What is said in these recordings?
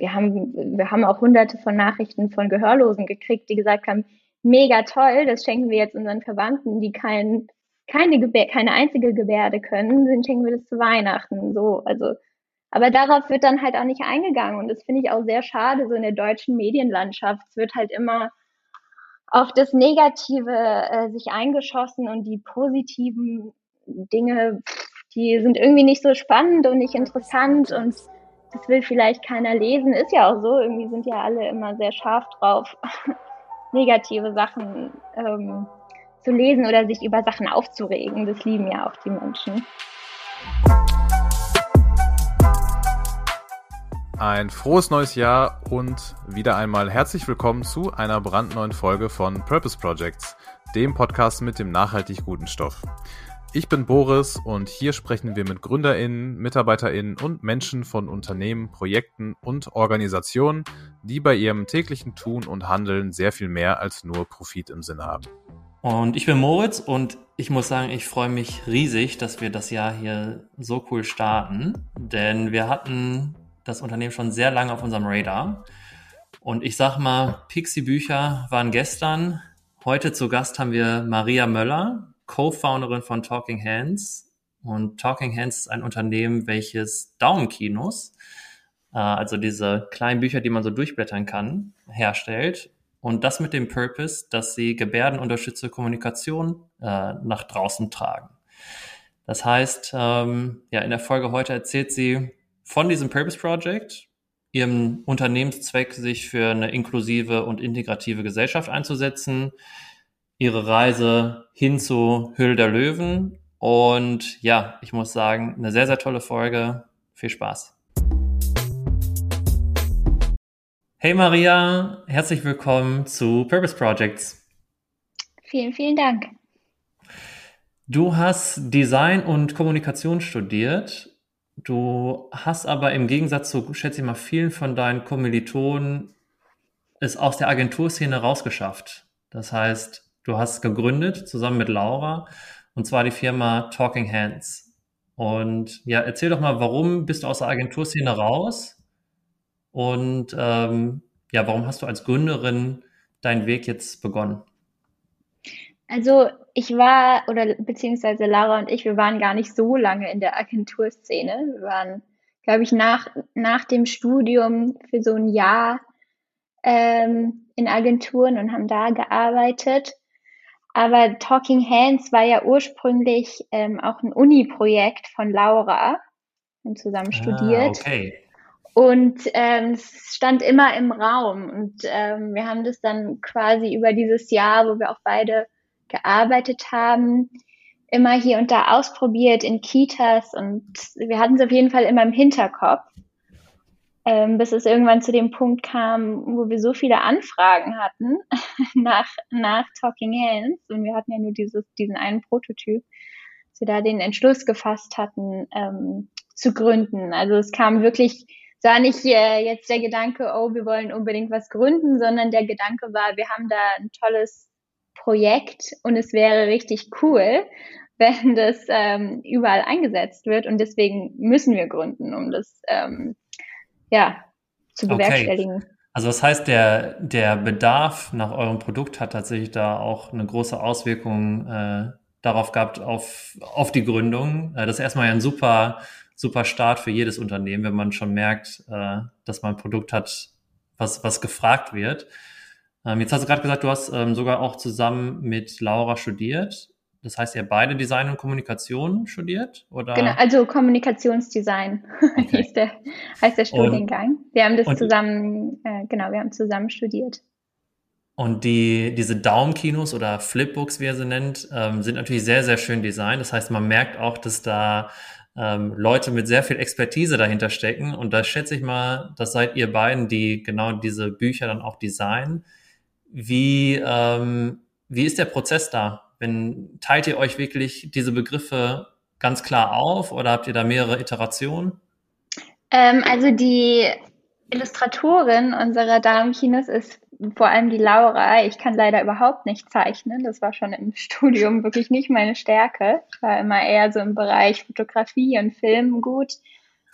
wir haben, wir haben auch hunderte von Nachrichten von Gehörlosen gekriegt, die gesagt haben, mega toll, das schenken wir jetzt unseren Verwandten, die kein, keine, Gebär, keine einzige Gebärde können, dann schenken wir das zu Weihnachten. So, also, aber darauf wird dann halt auch nicht eingegangen. Und das finde ich auch sehr schade, so in der deutschen Medienlandschaft. Es wird halt immer auf das Negative äh, sich eingeschossen und die positiven Dinge, die sind irgendwie nicht so spannend und nicht interessant und das will vielleicht keiner lesen. Ist ja auch so, irgendwie sind ja alle immer sehr scharf drauf, negative Sachen ähm, zu lesen oder sich über Sachen aufzuregen. Das lieben ja auch die Menschen. Ein frohes neues Jahr und wieder einmal herzlich willkommen zu einer brandneuen Folge von Purpose Projects, dem Podcast mit dem nachhaltig guten Stoff. Ich bin Boris und hier sprechen wir mit GründerInnen, MitarbeiterInnen und Menschen von Unternehmen, Projekten und Organisationen, die bei ihrem täglichen Tun und Handeln sehr viel mehr als nur Profit im Sinn haben. Und ich bin Moritz und ich muss sagen, ich freue mich riesig, dass wir das Jahr hier so cool starten, denn wir hatten das Unternehmen schon sehr lange auf unserem Radar. Und ich sag mal, Pixie Bücher waren gestern. Heute zu Gast haben wir Maria Möller, Co-Founderin von Talking Hands. Und Talking Hands ist ein Unternehmen, welches Daumenkinos, äh, also diese kleinen Bücher, die man so durchblättern kann, herstellt. Und das mit dem Purpose, dass sie gebärdenunterstützte Kommunikation äh, nach draußen tragen. Das heißt, ähm, ja, in der Folge heute erzählt sie von diesem Purpose Project, ihrem Unternehmenszweck, sich für eine inklusive und integrative Gesellschaft einzusetzen, ihre Reise hin zu Hülle der Löwen. Und ja, ich muss sagen, eine sehr, sehr tolle Folge. Viel Spaß. Hey Maria, herzlich willkommen zu Purpose Projects. Vielen, vielen Dank. Du hast Design und Kommunikation studiert. Du hast aber im Gegensatz zu, schätze ich mal, vielen von deinen Kommilitonen es aus der Agenturszene rausgeschafft. Das heißt, Du hast gegründet zusammen mit Laura und zwar die Firma Talking Hands. Und ja, erzähl doch mal, warum bist du aus der Agenturszene raus? Und ähm, ja, warum hast du als Gründerin deinen Weg jetzt begonnen? Also ich war, oder beziehungsweise Laura und ich, wir waren gar nicht so lange in der Agenturszene. Wir waren, glaube ich, nach, nach dem Studium für so ein Jahr ähm, in Agenturen und haben da gearbeitet. Aber Talking Hands war ja ursprünglich ähm, auch ein Uni-Projekt von Laura und zusammen ah, studiert. Ah, okay. Und ähm, es stand immer im Raum. Und ähm, wir haben das dann quasi über dieses Jahr, wo wir auch beide gearbeitet haben, immer hier und da ausprobiert in Kitas. Und wir hatten es auf jeden Fall immer im Hinterkopf ähm, bis es irgendwann zu dem Punkt kam, wo wir so viele Anfragen hatten nach, nach Talking Hands und wir hatten ja nur dieses, diesen einen Prototyp, dass wir da den Entschluss gefasst hatten, ähm, zu gründen. Also es kam wirklich, es war nicht äh, jetzt der Gedanke, oh, wir wollen unbedingt was gründen, sondern der Gedanke war, wir haben da ein tolles Projekt und es wäre richtig cool, wenn das ähm, überall eingesetzt wird und deswegen müssen wir gründen, um das ähm, ja, zu bewerkstelligen. Okay. Also das heißt, der, der Bedarf nach eurem Produkt hat tatsächlich da auch eine große Auswirkung äh, darauf gehabt, auf, auf die Gründung. Äh, das ist erstmal ja ein super, super Start für jedes Unternehmen, wenn man schon merkt, äh, dass man ein Produkt hat, was, was gefragt wird. Ähm, jetzt hast du gerade gesagt, du hast ähm, sogar auch zusammen mit Laura studiert. Das heißt, ihr beide Design und Kommunikation studiert? Oder? Genau, also Kommunikationsdesign okay. heißt, der, heißt der Studiengang. Und, wir haben das zusammen, äh, genau, wir haben zusammen studiert. Und die, diese Daumenkinos oder Flipbooks, wie er sie nennt, ähm, sind natürlich sehr, sehr schön designt. Das heißt, man merkt auch, dass da ähm, Leute mit sehr viel Expertise dahinter stecken. Und da schätze ich mal, das seid ihr beiden, die genau diese Bücher dann auch designen. Wie, ähm, wie ist der Prozess da? Wenn, teilt ihr euch wirklich diese Begriffe ganz klar auf oder habt ihr da mehrere Iterationen? Ähm, also die Illustratorin unserer Damenkinos ist vor allem die Laura. Ich kann leider überhaupt nicht zeichnen. Das war schon im Studium wirklich nicht meine Stärke. Ich war immer eher so im Bereich Fotografie und Film gut.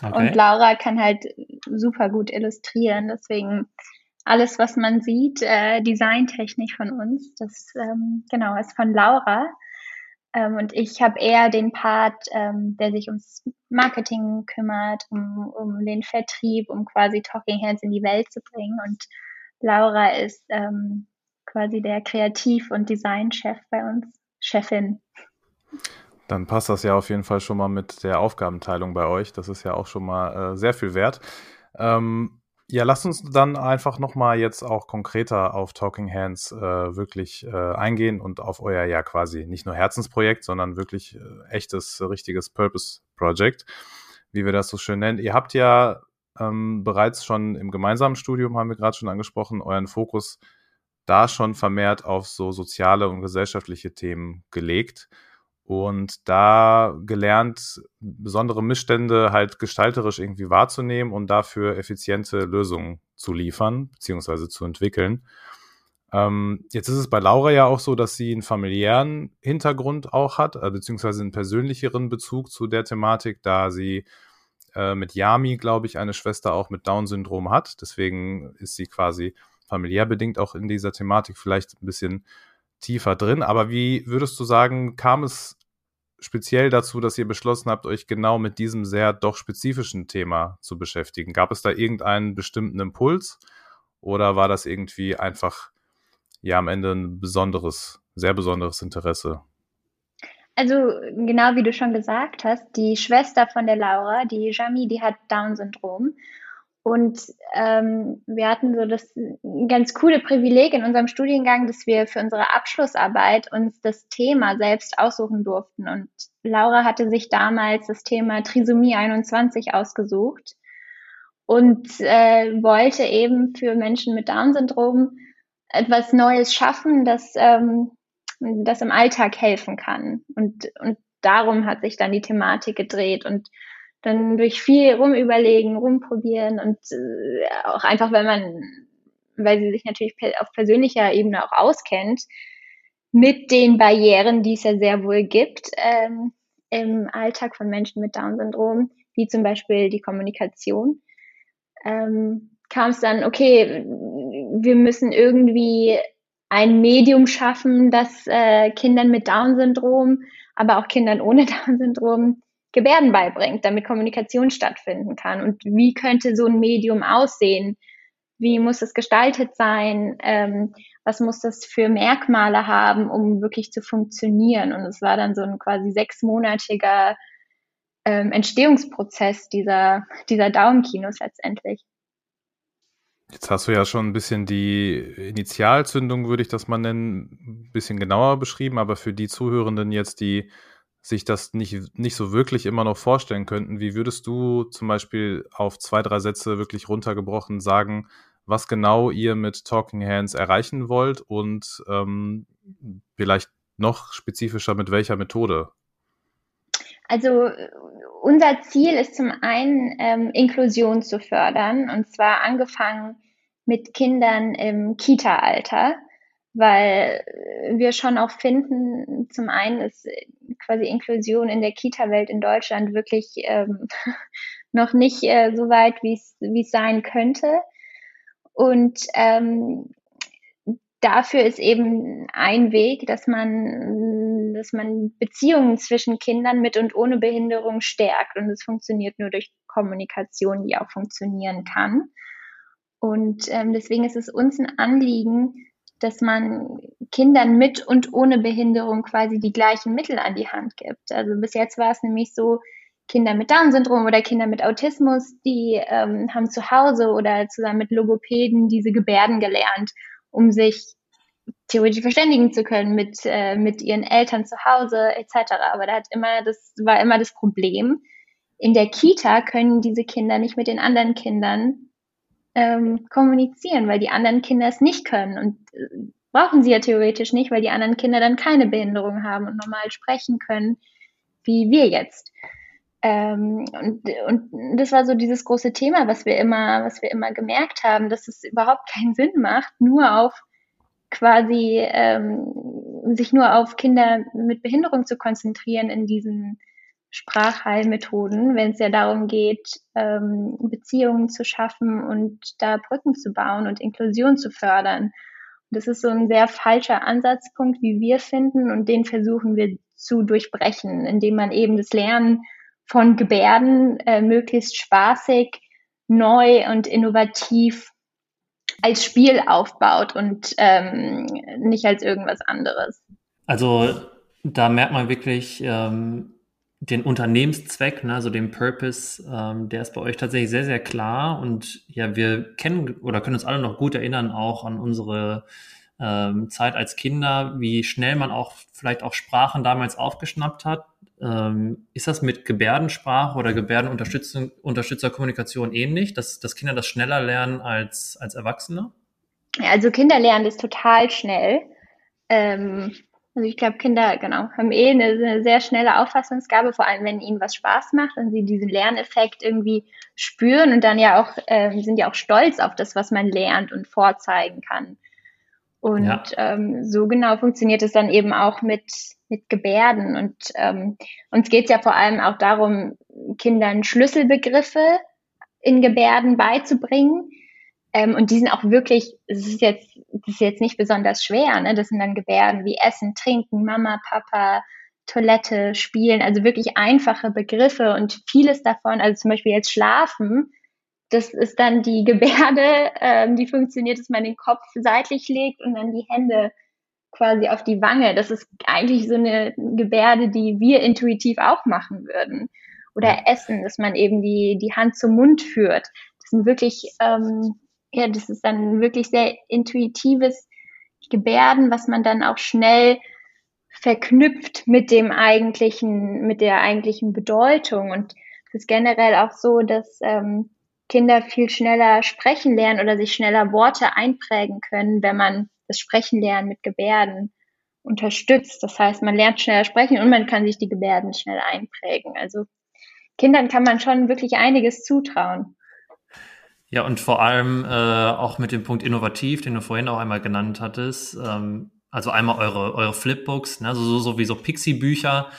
Okay. Und Laura kann halt super gut illustrieren. Deswegen alles, was man sieht, äh, designtechnisch von uns, das ähm, genau ist von Laura. Ähm, und ich habe eher den Part, ähm, der sich ums Marketing kümmert, um, um den Vertrieb, um quasi Talking Hands in die Welt zu bringen. Und Laura ist ähm, quasi der Kreativ- und Designchef bei uns, Chefin. Dann passt das ja auf jeden Fall schon mal mit der Aufgabenteilung bei euch. Das ist ja auch schon mal äh, sehr viel wert. Ähm, ja, lasst uns dann einfach nochmal jetzt auch konkreter auf Talking Hands äh, wirklich äh, eingehen und auf euer ja quasi nicht nur Herzensprojekt, sondern wirklich äh, echtes, richtiges Purpose Project, wie wir das so schön nennen. Ihr habt ja ähm, bereits schon im gemeinsamen Studium, haben wir gerade schon angesprochen, euren Fokus da schon vermehrt auf so soziale und gesellschaftliche Themen gelegt und da gelernt, besondere Missstände halt gestalterisch irgendwie wahrzunehmen und dafür effiziente Lösungen zu liefern, beziehungsweise zu entwickeln. Ähm, jetzt ist es bei Laura ja auch so, dass sie einen familiären Hintergrund auch hat, äh, beziehungsweise einen persönlicheren Bezug zu der Thematik, da sie äh, mit Yami, glaube ich, eine Schwester auch mit Down-Syndrom hat. Deswegen ist sie quasi familiär bedingt auch in dieser Thematik vielleicht ein bisschen tiefer drin. Aber wie würdest du sagen, kam es speziell dazu, dass ihr beschlossen habt, euch genau mit diesem sehr doch spezifischen Thema zu beschäftigen? Gab es da irgendeinen bestimmten Impuls oder war das irgendwie einfach ja am Ende ein besonderes, sehr besonderes Interesse? Also genau wie du schon gesagt hast, die Schwester von der Laura, die Jami, die hat Down-Syndrom und ähm, wir hatten so das ganz coole Privileg in unserem Studiengang, dass wir für unsere Abschlussarbeit uns das Thema selbst aussuchen durften. Und Laura hatte sich damals das Thema Trisomie 21 ausgesucht und äh, wollte eben für Menschen mit Down-Syndrom etwas Neues schaffen, das, ähm, das im Alltag helfen kann. Und, und darum hat sich dann die Thematik gedreht. Und dann durch viel rumüberlegen, rumprobieren und äh, auch einfach, weil man, weil sie sich natürlich auf persönlicher Ebene auch auskennt, mit den Barrieren, die es ja sehr wohl gibt ähm, im Alltag von Menschen mit Down-Syndrom, wie zum Beispiel die Kommunikation, ähm, kam es dann, okay, wir müssen irgendwie ein Medium schaffen, das äh, Kindern mit Down-Syndrom, aber auch Kindern ohne Down-Syndrom Gebärden beibringt, damit Kommunikation stattfinden kann. Und wie könnte so ein Medium aussehen? Wie muss es gestaltet sein? Ähm, was muss das für Merkmale haben, um wirklich zu funktionieren? Und es war dann so ein quasi sechsmonatiger ähm, Entstehungsprozess dieser, dieser Daumenkinos letztendlich. Jetzt hast du ja schon ein bisschen die Initialzündung, würde ich das mal nennen, ein bisschen genauer beschrieben, aber für die Zuhörenden jetzt, die sich das nicht, nicht so wirklich immer noch vorstellen könnten, wie würdest du zum Beispiel auf zwei, drei Sätze wirklich runtergebrochen sagen, was genau ihr mit Talking Hands erreichen wollt und ähm, vielleicht noch spezifischer mit welcher Methode? Also unser Ziel ist zum einen ähm, Inklusion zu fördern und zwar angefangen mit Kindern im Kita-Alter weil wir schon auch finden, zum einen ist quasi Inklusion in der Kita-Welt in Deutschland wirklich ähm, noch nicht äh, so weit, wie es sein könnte. Und ähm, dafür ist eben ein Weg, dass man, dass man Beziehungen zwischen Kindern mit und ohne Behinderung stärkt. Und es funktioniert nur durch Kommunikation, die auch funktionieren kann. Und ähm, deswegen ist es uns ein Anliegen, dass man Kindern mit und ohne Behinderung quasi die gleichen Mittel an die Hand gibt. Also bis jetzt war es nämlich so, Kinder mit Down-Syndrom oder Kinder mit Autismus, die ähm, haben zu Hause oder zusammen mit Logopäden diese Gebärden gelernt, um sich theoretisch verständigen zu können mit, äh, mit ihren Eltern zu Hause etc. Aber da hat immer, das war immer das Problem. In der Kita können diese Kinder nicht mit den anderen Kindern ähm, kommunizieren, weil die anderen Kinder es nicht können. Und äh, brauchen sie ja theoretisch nicht, weil die anderen Kinder dann keine Behinderung haben und normal sprechen können, wie wir jetzt. Ähm, und, und das war so dieses große Thema, was wir immer, was wir immer gemerkt haben, dass es überhaupt keinen Sinn macht, nur auf quasi ähm, sich nur auf Kinder mit Behinderung zu konzentrieren in diesen Sprachheilmethoden, wenn es ja darum geht, ähm, Beziehungen zu schaffen und da Brücken zu bauen und Inklusion zu fördern. Das ist so ein sehr falscher Ansatzpunkt, wie wir finden, und den versuchen wir zu durchbrechen, indem man eben das Lernen von Gebärden äh, möglichst spaßig, neu und innovativ als Spiel aufbaut und ähm, nicht als irgendwas anderes. Also da merkt man wirklich, ähm, den Unternehmenszweck, ne, also den Purpose, ähm, der ist bei euch tatsächlich sehr, sehr klar. Und ja, wir kennen oder können uns alle noch gut erinnern auch an unsere ähm, Zeit als Kinder, wie schnell man auch vielleicht auch Sprachen damals aufgeschnappt hat. Ähm, ist das mit Gebärdensprache oder Gebärdenunterstützerkommunikation ähnlich, dass, dass Kinder das schneller lernen als, als Erwachsene? Also Kinder lernen das total schnell. Ähm, also ich glaube, Kinder, genau, haben eh eine, eine, sehr schnelle Auffassungsgabe, vor allem wenn ihnen was Spaß macht und sie diesen Lerneffekt irgendwie spüren und dann ja auch, äh, sind ja auch stolz auf das, was man lernt und vorzeigen kann. Und ja. ähm, so genau funktioniert es dann eben auch mit, mit Gebärden. Und ähm, uns geht es ja vor allem auch darum, Kindern Schlüsselbegriffe in Gebärden beizubringen, ähm, und die sind auch wirklich, es ist jetzt, das ist jetzt nicht besonders schwer, ne? Das sind dann Gebärden wie Essen, Trinken, Mama, Papa, Toilette, Spielen, also wirklich einfache Begriffe und vieles davon, also zum Beispiel jetzt Schlafen, das ist dann die Gebärde, ähm, die funktioniert, dass man den Kopf seitlich legt und dann die Hände quasi auf die Wange. Das ist eigentlich so eine Gebärde, die wir intuitiv auch machen würden. Oder Essen, dass man eben die, die Hand zum Mund führt. Das sind wirklich ähm, ja, das ist dann wirklich sehr intuitives Gebärden, was man dann auch schnell verknüpft mit dem eigentlichen, mit der eigentlichen Bedeutung. Und es ist generell auch so, dass ähm, Kinder viel schneller sprechen lernen oder sich schneller Worte einprägen können, wenn man das Sprechen lernen mit Gebärden unterstützt. Das heißt, man lernt schneller sprechen und man kann sich die Gebärden schnell einprägen. Also Kindern kann man schon wirklich einiges zutrauen. Ja, und vor allem äh, auch mit dem Punkt innovativ, den du vorhin auch einmal genannt hattest. Ähm, also einmal eure, eure Flipbooks, ne? also so, so wie so Pixie-Bücher,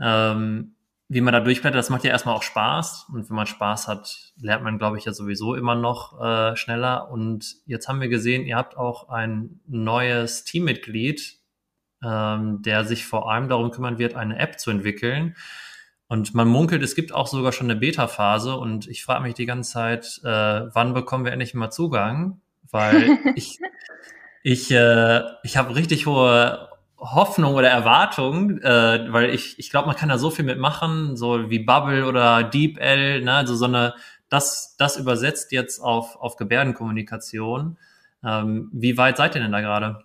ähm, wie man da durchblättert, das macht ja erstmal auch Spaß. Und wenn man Spaß hat, lernt man, glaube ich, ja sowieso immer noch äh, schneller. Und jetzt haben wir gesehen, ihr habt auch ein neues Teammitglied, ähm, der sich vor allem darum kümmern wird, eine App zu entwickeln. Und man munkelt, es gibt auch sogar schon eine Beta-Phase und ich frage mich die ganze Zeit, äh, wann bekommen wir endlich mal Zugang? Weil ich, ich, äh, ich habe richtig hohe Hoffnung oder Erwartung, äh, weil ich, ich glaube, man kann da so viel mitmachen, so wie Bubble oder DeepL, ne, also so eine, das, das übersetzt jetzt auf, auf Gebärdenkommunikation. Ähm, wie weit seid ihr denn da gerade?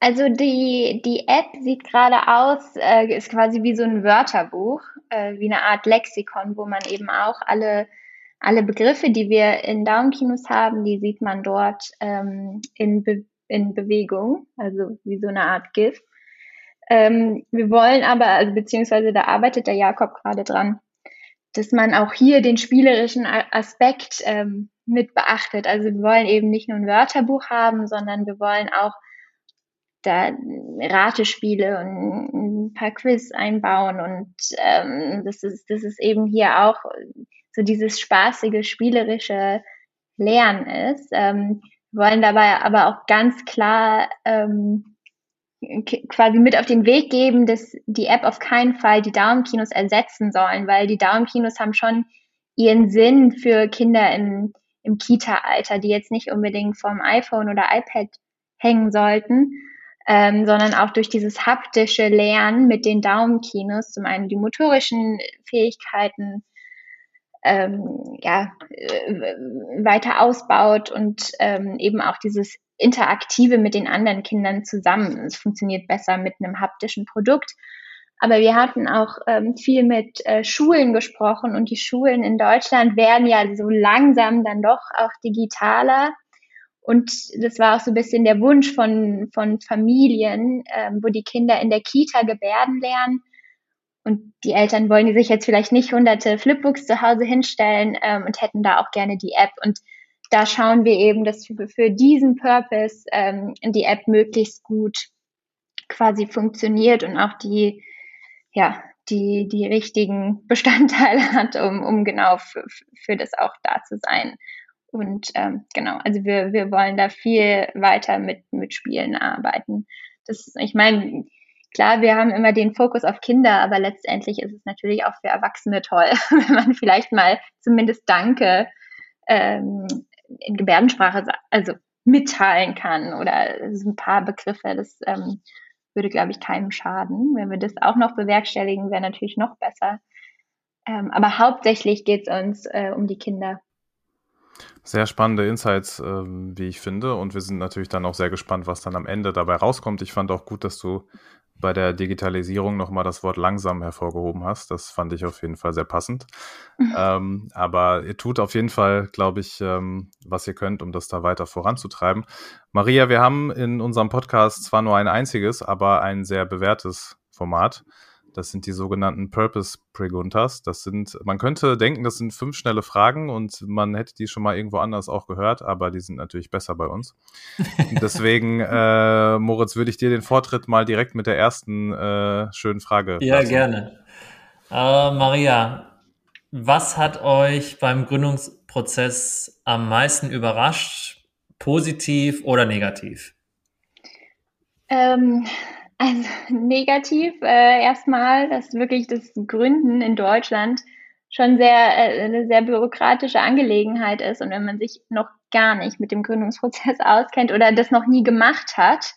Also die, die App sieht gerade aus, äh, ist quasi wie so ein Wörterbuch, äh, wie eine Art Lexikon, wo man eben auch alle, alle Begriffe, die wir in Daumenkinos haben, die sieht man dort ähm, in, Be in Bewegung, also wie so eine Art GIF. Ähm, wir wollen aber, also beziehungsweise da arbeitet der Jakob gerade dran, dass man auch hier den spielerischen Aspekt ähm, mit beachtet. Also wir wollen eben nicht nur ein Wörterbuch haben, sondern wir wollen auch da Ratespiele und ein paar Quiz einbauen und ähm, das ist das ist eben hier auch so dieses spaßige spielerische Lernen ist. Ähm, wollen dabei aber auch ganz klar ähm, quasi mit auf den Weg geben, dass die App auf keinen Fall die Daumenkinos ersetzen sollen, weil die Daumenkinos haben schon ihren Sinn für Kinder im, im Kita-Alter, die jetzt nicht unbedingt vom iPhone oder iPad hängen sollten ähm, sondern auch durch dieses haptische Lernen mit den Daumenkinos zum einen die motorischen Fähigkeiten ähm, ja, äh, weiter ausbaut und ähm, eben auch dieses Interaktive mit den anderen Kindern zusammen. Es funktioniert besser mit einem haptischen Produkt. Aber wir hatten auch ähm, viel mit äh, Schulen gesprochen und die Schulen in Deutschland werden ja so langsam dann doch auch digitaler. Und das war auch so ein bisschen der Wunsch von, von Familien, ähm, wo die Kinder in der Kita Gebärden lernen. Und die Eltern wollen die sich jetzt vielleicht nicht hunderte Flipbooks zu Hause hinstellen ähm, und hätten da auch gerne die App. Und da schauen wir eben, dass für, für diesen Purpose ähm, die App möglichst gut quasi funktioniert und auch die, ja, die, die richtigen Bestandteile hat, um, um genau für, für das auch da zu sein. Und ähm, genau, also wir, wir wollen da viel weiter mit, mit Spielen arbeiten. Das, ich meine, klar, wir haben immer den Fokus auf Kinder, aber letztendlich ist es natürlich auch für Erwachsene toll, wenn man vielleicht mal zumindest Danke ähm, in Gebärdensprache also mitteilen kann oder so ein paar Begriffe. Das ähm, würde, glaube ich, keinem schaden. Wenn wir das auch noch bewerkstelligen, wäre natürlich noch besser. Ähm, aber hauptsächlich geht es uns äh, um die Kinder. Sehr spannende Insights, ähm, wie ich finde. Und wir sind natürlich dann auch sehr gespannt, was dann am Ende dabei rauskommt. Ich fand auch gut, dass du bei der Digitalisierung nochmal das Wort langsam hervorgehoben hast. Das fand ich auf jeden Fall sehr passend. Mhm. Ähm, aber ihr tut auf jeden Fall, glaube ich, ähm, was ihr könnt, um das da weiter voranzutreiben. Maria, wir haben in unserem Podcast zwar nur ein einziges, aber ein sehr bewährtes Format. Das sind die sogenannten Purpose Preguntas. Das sind, man könnte denken, das sind fünf schnelle Fragen und man hätte die schon mal irgendwo anders auch gehört, aber die sind natürlich besser bei uns. Deswegen, äh, Moritz, würde ich dir den Vortritt mal direkt mit der ersten äh, schönen Frage. Ja, lassen. gerne. Äh, Maria, was hat euch beim Gründungsprozess am meisten überrascht? Positiv oder negativ? Ähm, also negativ äh, erstmal, dass wirklich das Gründen in Deutschland schon sehr äh, eine sehr bürokratische Angelegenheit ist und wenn man sich noch gar nicht mit dem Gründungsprozess auskennt oder das noch nie gemacht hat,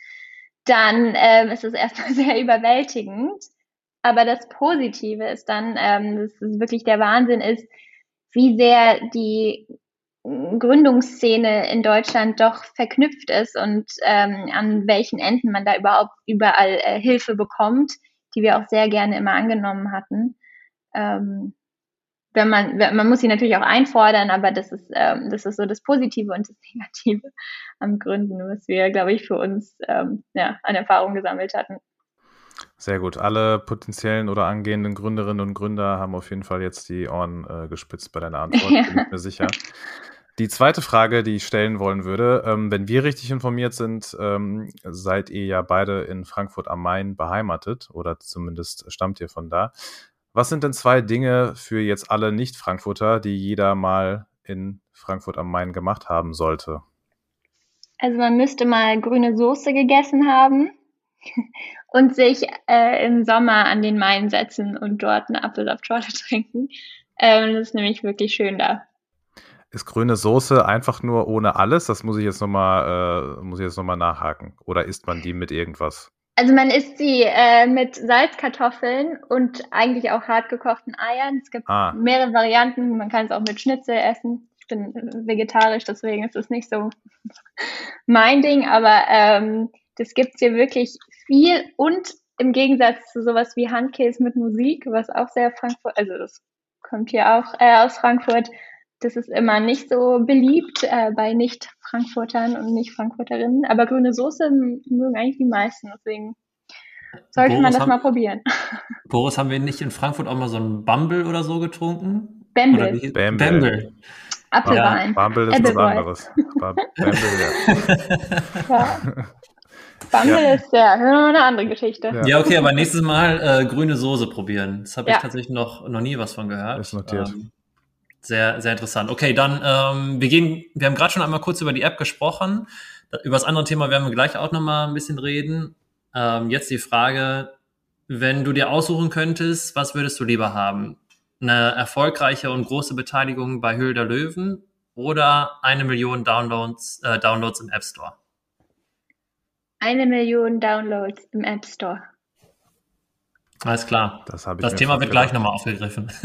dann ähm, ist es erstmal sehr überwältigend. Aber das Positive ist dann, ähm, dass es wirklich der Wahnsinn ist, wie sehr die Gründungsszene in Deutschland doch verknüpft ist und ähm, an welchen Enden man da überhaupt überall äh, Hilfe bekommt, die wir auch sehr gerne immer angenommen hatten. Ähm, wenn man, man muss sie natürlich auch einfordern, aber das ist, ähm, das ist so das Positive und das Negative am Gründen, was wir, glaube ich, für uns ähm, ja, an Erfahrung gesammelt hatten. Sehr gut. Alle potenziellen oder angehenden Gründerinnen und Gründer haben auf jeden Fall jetzt die Ohren äh, gespitzt bei deiner Antwort, ja. bin ich mir sicher. Die zweite Frage, die ich stellen wollen würde, ähm, wenn wir richtig informiert sind, ähm, seid ihr ja beide in Frankfurt am Main beheimatet oder zumindest stammt ihr von da. Was sind denn zwei Dinge für jetzt alle Nicht-Frankfurter, die jeder mal in Frankfurt am Main gemacht haben sollte? Also man müsste mal grüne Soße gegessen haben und sich äh, im Sommer an den Main setzen und dort eine Apfelsaftschorle trinken. Ähm, das ist nämlich wirklich schön da. Ist grüne Soße einfach nur ohne alles? Das muss ich jetzt nochmal, äh, muss ich jetzt nochmal nachhaken. Oder isst man die mit irgendwas? Also man isst sie äh, mit Salzkartoffeln und eigentlich auch hartgekochten Eiern. Es gibt ah. mehrere Varianten. Man kann es auch mit Schnitzel essen. Ich bin vegetarisch, deswegen ist es nicht so mein Ding. Aber ähm, das gibt's hier wirklich viel und im Gegensatz zu sowas wie Handkäse mit Musik, was auch sehr Frankfurt, also das kommt hier auch äh, aus Frankfurt, das ist immer nicht so beliebt äh, bei Nicht-Frankfurtern und Nicht-Frankfurterinnen. Aber grüne Soße mögen eigentlich die meisten. Deswegen sollte Boris man das haben, mal probieren. Boris, haben wir nicht in Frankfurt auch mal so einen Bumble oder so getrunken? Bamble. Bamble. Bamble. Apfelwein. Ja, Bumble ist was anderes. Bamble, ja. Bumble ja. ist ja eine andere Geschichte. Ja. ja, okay, aber nächstes Mal äh, grüne Soße probieren. Das habe ich tatsächlich noch, noch nie was von gehört. Ist notiert. Ähm, sehr, sehr interessant. Okay, dann ähm, wir gehen, wir haben gerade schon einmal kurz über die App gesprochen. Über das andere Thema werden wir gleich auch nochmal ein bisschen reden. Ähm, jetzt die Frage, wenn du dir aussuchen könntest, was würdest du lieber haben? Eine erfolgreiche und große Beteiligung bei Höhl der Löwen oder eine Million Downloads, äh, Downloads im App Store? Eine Million Downloads im App Store. Alles klar. Das, das Thema wird gleich nochmal aufgegriffen.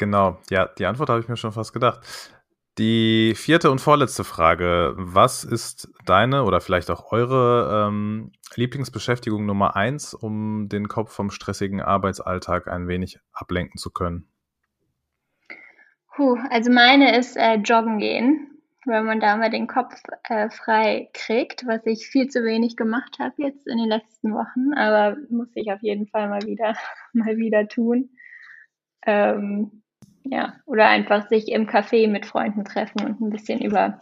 Genau, ja, die Antwort habe ich mir schon fast gedacht. Die vierte und vorletzte Frage. Was ist deine oder vielleicht auch eure ähm, Lieblingsbeschäftigung Nummer eins, um den Kopf vom stressigen Arbeitsalltag ein wenig ablenken zu können? Puh, also meine ist äh, Joggen gehen, weil man da mal den Kopf äh, frei kriegt, was ich viel zu wenig gemacht habe jetzt in den letzten Wochen, aber muss ich auf jeden Fall mal wieder, mal wieder tun. Ähm, ja, oder einfach sich im Café mit Freunden treffen und ein bisschen über,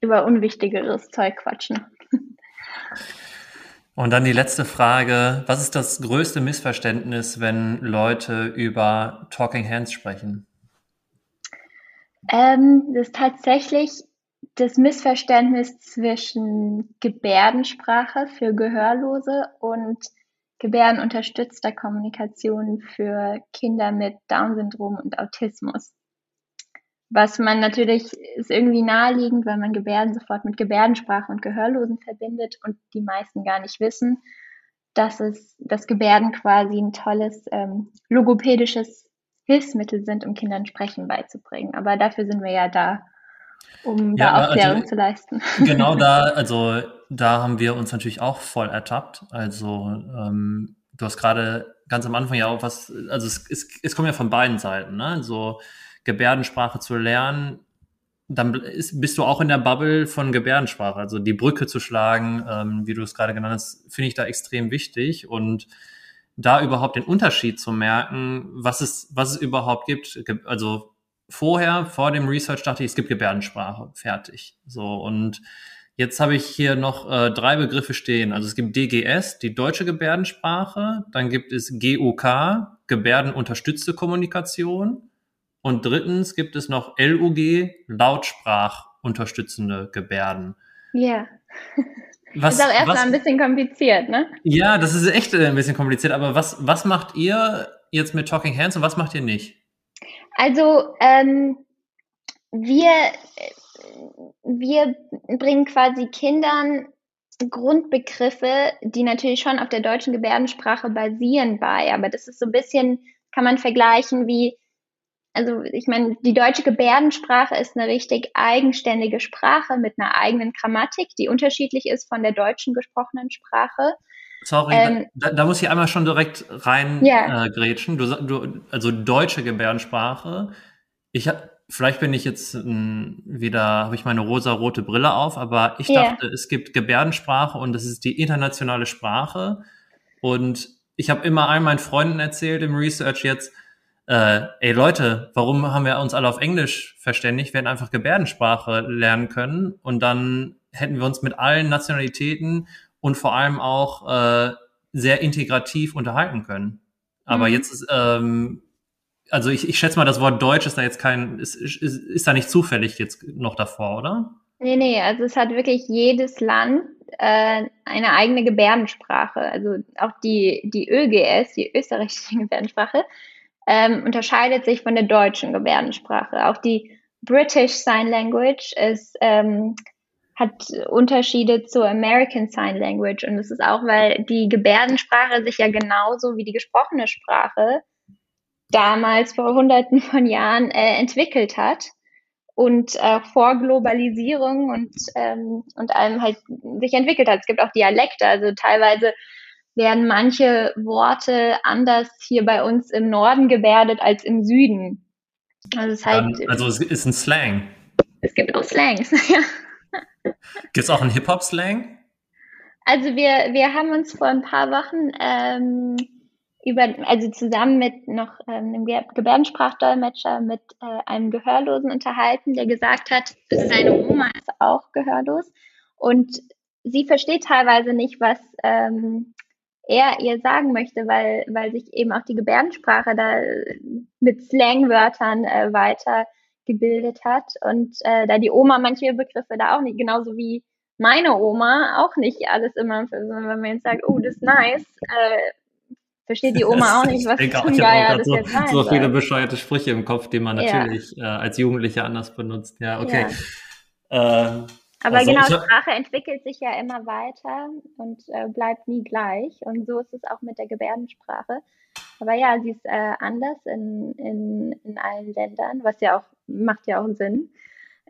über unwichtigeres Zeug quatschen. Und dann die letzte Frage. Was ist das größte Missverständnis, wenn Leute über Talking Hands sprechen? Ähm, das ist tatsächlich das Missverständnis zwischen Gebärdensprache für Gehörlose und gebärdenunterstützter Kommunikation für Kinder mit Down-Syndrom und Autismus. Was man natürlich ist irgendwie naheliegend, weil man Gebärden sofort mit Gebärdensprache und Gehörlosen verbindet und die meisten gar nicht wissen, dass es, dass Gebärden quasi ein tolles ähm, logopädisches Hilfsmittel sind, um Kindern Sprechen beizubringen. Aber dafür sind wir ja da, um ja, da also Aufklärung also, zu leisten. Genau da, also da haben wir uns natürlich auch voll ertappt. Also ähm, du hast gerade ganz am Anfang ja auch was, also es, es, es kommt ja von beiden Seiten, ne? So, Gebärdensprache zu lernen, dann ist, bist du auch in der Bubble von Gebärdensprache. Also die Brücke zu schlagen, ähm, wie du es gerade genannt hast, finde ich da extrem wichtig. Und da überhaupt den Unterschied zu merken, was es, was es überhaupt gibt. Also vorher, vor dem Research dachte ich, es gibt Gebärdensprache, fertig. So, und jetzt habe ich hier noch äh, drei Begriffe stehen. Also es gibt DGS, die deutsche Gebärdensprache, dann gibt es GOK, Gebärdenunterstützte Kommunikation. Und drittens gibt es noch LUG, Lautsprachunterstützende Gebärden. Ja. Was, ist auch erstmal ein bisschen kompliziert, ne? Ja, das ist echt äh, ein bisschen kompliziert. Aber was, was macht ihr jetzt mit Talking Hands und was macht ihr nicht? Also, ähm, wir, wir bringen quasi Kindern Grundbegriffe, die natürlich schon auf der deutschen Gebärdensprache basieren bei. Aber das ist so ein bisschen, kann man vergleichen wie also ich meine, die deutsche Gebärdensprache ist eine richtig eigenständige Sprache mit einer eigenen Grammatik, die unterschiedlich ist von der deutschen gesprochenen Sprache. Sorry, ähm, da, da, muss ich einmal schon direkt rein ja. äh, grätschen. Du, du, also deutsche Gebärdensprache. Ich vielleicht bin ich jetzt m, wieder, habe ich meine rosa-rote Brille auf, aber ich yeah. dachte, es gibt Gebärdensprache und das ist die internationale Sprache. Und ich habe immer all meinen Freunden erzählt im Research jetzt, äh, ey Leute, warum haben wir uns alle auf Englisch verständigt? Wir hätten einfach Gebärdensprache lernen können und dann hätten wir uns mit allen Nationalitäten und vor allem auch äh, sehr integrativ unterhalten können. Aber mhm. jetzt ist, ähm, also ich, ich schätze mal, das Wort Deutsch ist da jetzt kein, ist, ist, ist da nicht zufällig jetzt noch davor, oder? Nee, nee, also es hat wirklich jedes Land äh, eine eigene Gebärdensprache. Also auch die, die ÖGS, die österreichische Gebärdensprache, ähm, unterscheidet sich von der deutschen Gebärdensprache. Auch die British Sign Language ist, ähm, hat Unterschiede zur American Sign Language. Und das ist auch, weil die Gebärdensprache sich ja genauso wie die gesprochene Sprache damals vor Hunderten von Jahren äh, entwickelt hat und äh, vor Globalisierung und, ähm, und allem halt sich entwickelt hat. Es gibt auch Dialekte, also teilweise werden manche Worte anders hier bei uns im Norden gebärdet als im Süden. Also es, halt, um, also es ist ein Slang. Es gibt auch Slangs, ja. Gibt es auch einen Hip-Hop-Slang? Also wir, wir haben uns vor ein paar Wochen ähm, über, also zusammen mit noch ähm, einem Gebärdensprachdolmetscher mit äh, einem Gehörlosen unterhalten, der gesagt hat, seine Oma ist auch gehörlos und sie versteht teilweise nicht, was ähm, er ihr sagen möchte, weil, weil sich eben auch die Gebärdensprache da mit Slangwörtern äh, weitergebildet hat und äh, da die Oma manche Begriffe da auch nicht, genauso wie meine Oma auch nicht alles immer, wenn man jetzt sagt, oh, das ist nice, äh, versteht die Oma auch nicht, was ich zum Geier das so, jetzt So viele bescheuerte Sprüche im Kopf, die man natürlich ja. äh, als Jugendlicher anders benutzt. Ja, okay. Ja. Ähm, aber also, genau, Sprache entwickelt sich ja immer weiter und äh, bleibt nie gleich. Und so ist es auch mit der Gebärdensprache. Aber ja, sie ist äh, anders in, in, in allen Ländern, was ja auch, macht ja auch Sinn,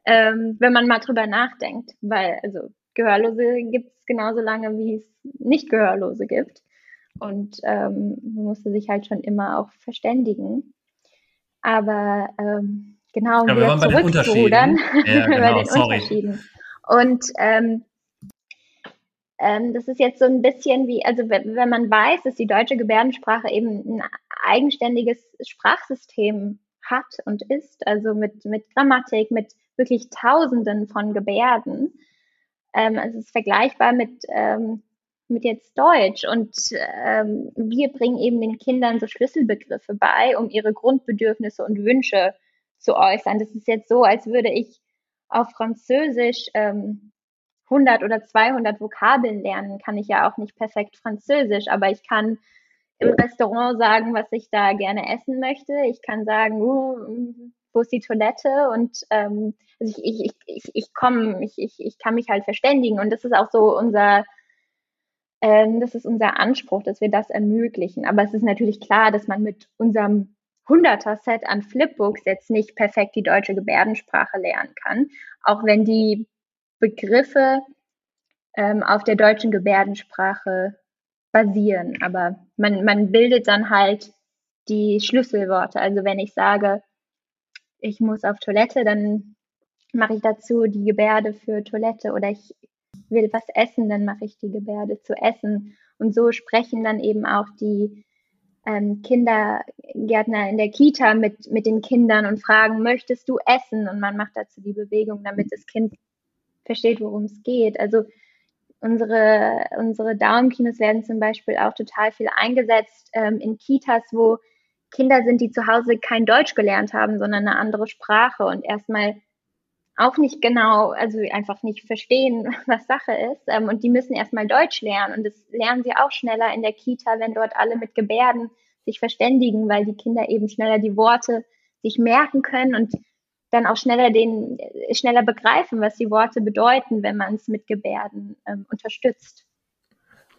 ähm, wenn man mal drüber nachdenkt. Weil, also Gehörlose gibt es genauso lange, wie es nicht Gehörlose gibt. Und ähm, man musste sich halt schon immer auch verständigen. Aber ähm, genau, ja, wieder zurückzurudern ja, genau, bei den sorry. Unterschieden. Und ähm, ähm, das ist jetzt so ein bisschen wie, also wenn, wenn man weiß, dass die deutsche Gebärdensprache eben ein eigenständiges Sprachsystem hat und ist, also mit, mit Grammatik, mit wirklich Tausenden von Gebärden. Ähm, es ist vergleichbar mit, ähm, mit jetzt Deutsch und ähm, wir bringen eben den Kindern so Schlüsselbegriffe bei, um ihre Grundbedürfnisse und Wünsche zu äußern. Das ist jetzt so, als würde ich auf Französisch ähm, 100 oder 200 Vokabeln lernen, kann ich ja auch nicht perfekt Französisch, aber ich kann im Restaurant sagen, was ich da gerne essen möchte. Ich kann sagen, uh, wo ist die Toilette und ähm, also ich, ich, ich, ich komme, ich, ich, ich kann mich halt verständigen und das ist auch so unser, ähm, das ist unser Anspruch, dass wir das ermöglichen. Aber es ist natürlich klar, dass man mit unserem 100er Set an Flipbooks jetzt nicht perfekt die deutsche Gebärdensprache lernen kann, auch wenn die Begriffe ähm, auf der deutschen Gebärdensprache basieren. Aber man, man bildet dann halt die Schlüsselworte. Also wenn ich sage, ich muss auf Toilette, dann mache ich dazu die Gebärde für Toilette oder ich will was essen, dann mache ich die Gebärde zu essen. Und so sprechen dann eben auch die ähm, Kindergärtner in der Kita mit, mit den Kindern und fragen, möchtest du essen? Und man macht dazu die Bewegung, damit das Kind versteht, worum es geht. Also unsere, unsere Daumenkinos werden zum Beispiel auch total viel eingesetzt ähm, in Kitas, wo Kinder sind, die zu Hause kein Deutsch gelernt haben, sondern eine andere Sprache und erstmal auch nicht genau, also einfach nicht verstehen, was Sache ist. Ähm, und die müssen erstmal Deutsch lernen. Und das lernen sie auch schneller in der Kita, wenn dort alle mit Gebärden sich verständigen, weil die Kinder eben schneller die Worte sich merken können und dann auch schneller den, schneller begreifen, was die Worte bedeuten, wenn man es mit Gebärden ähm, unterstützt.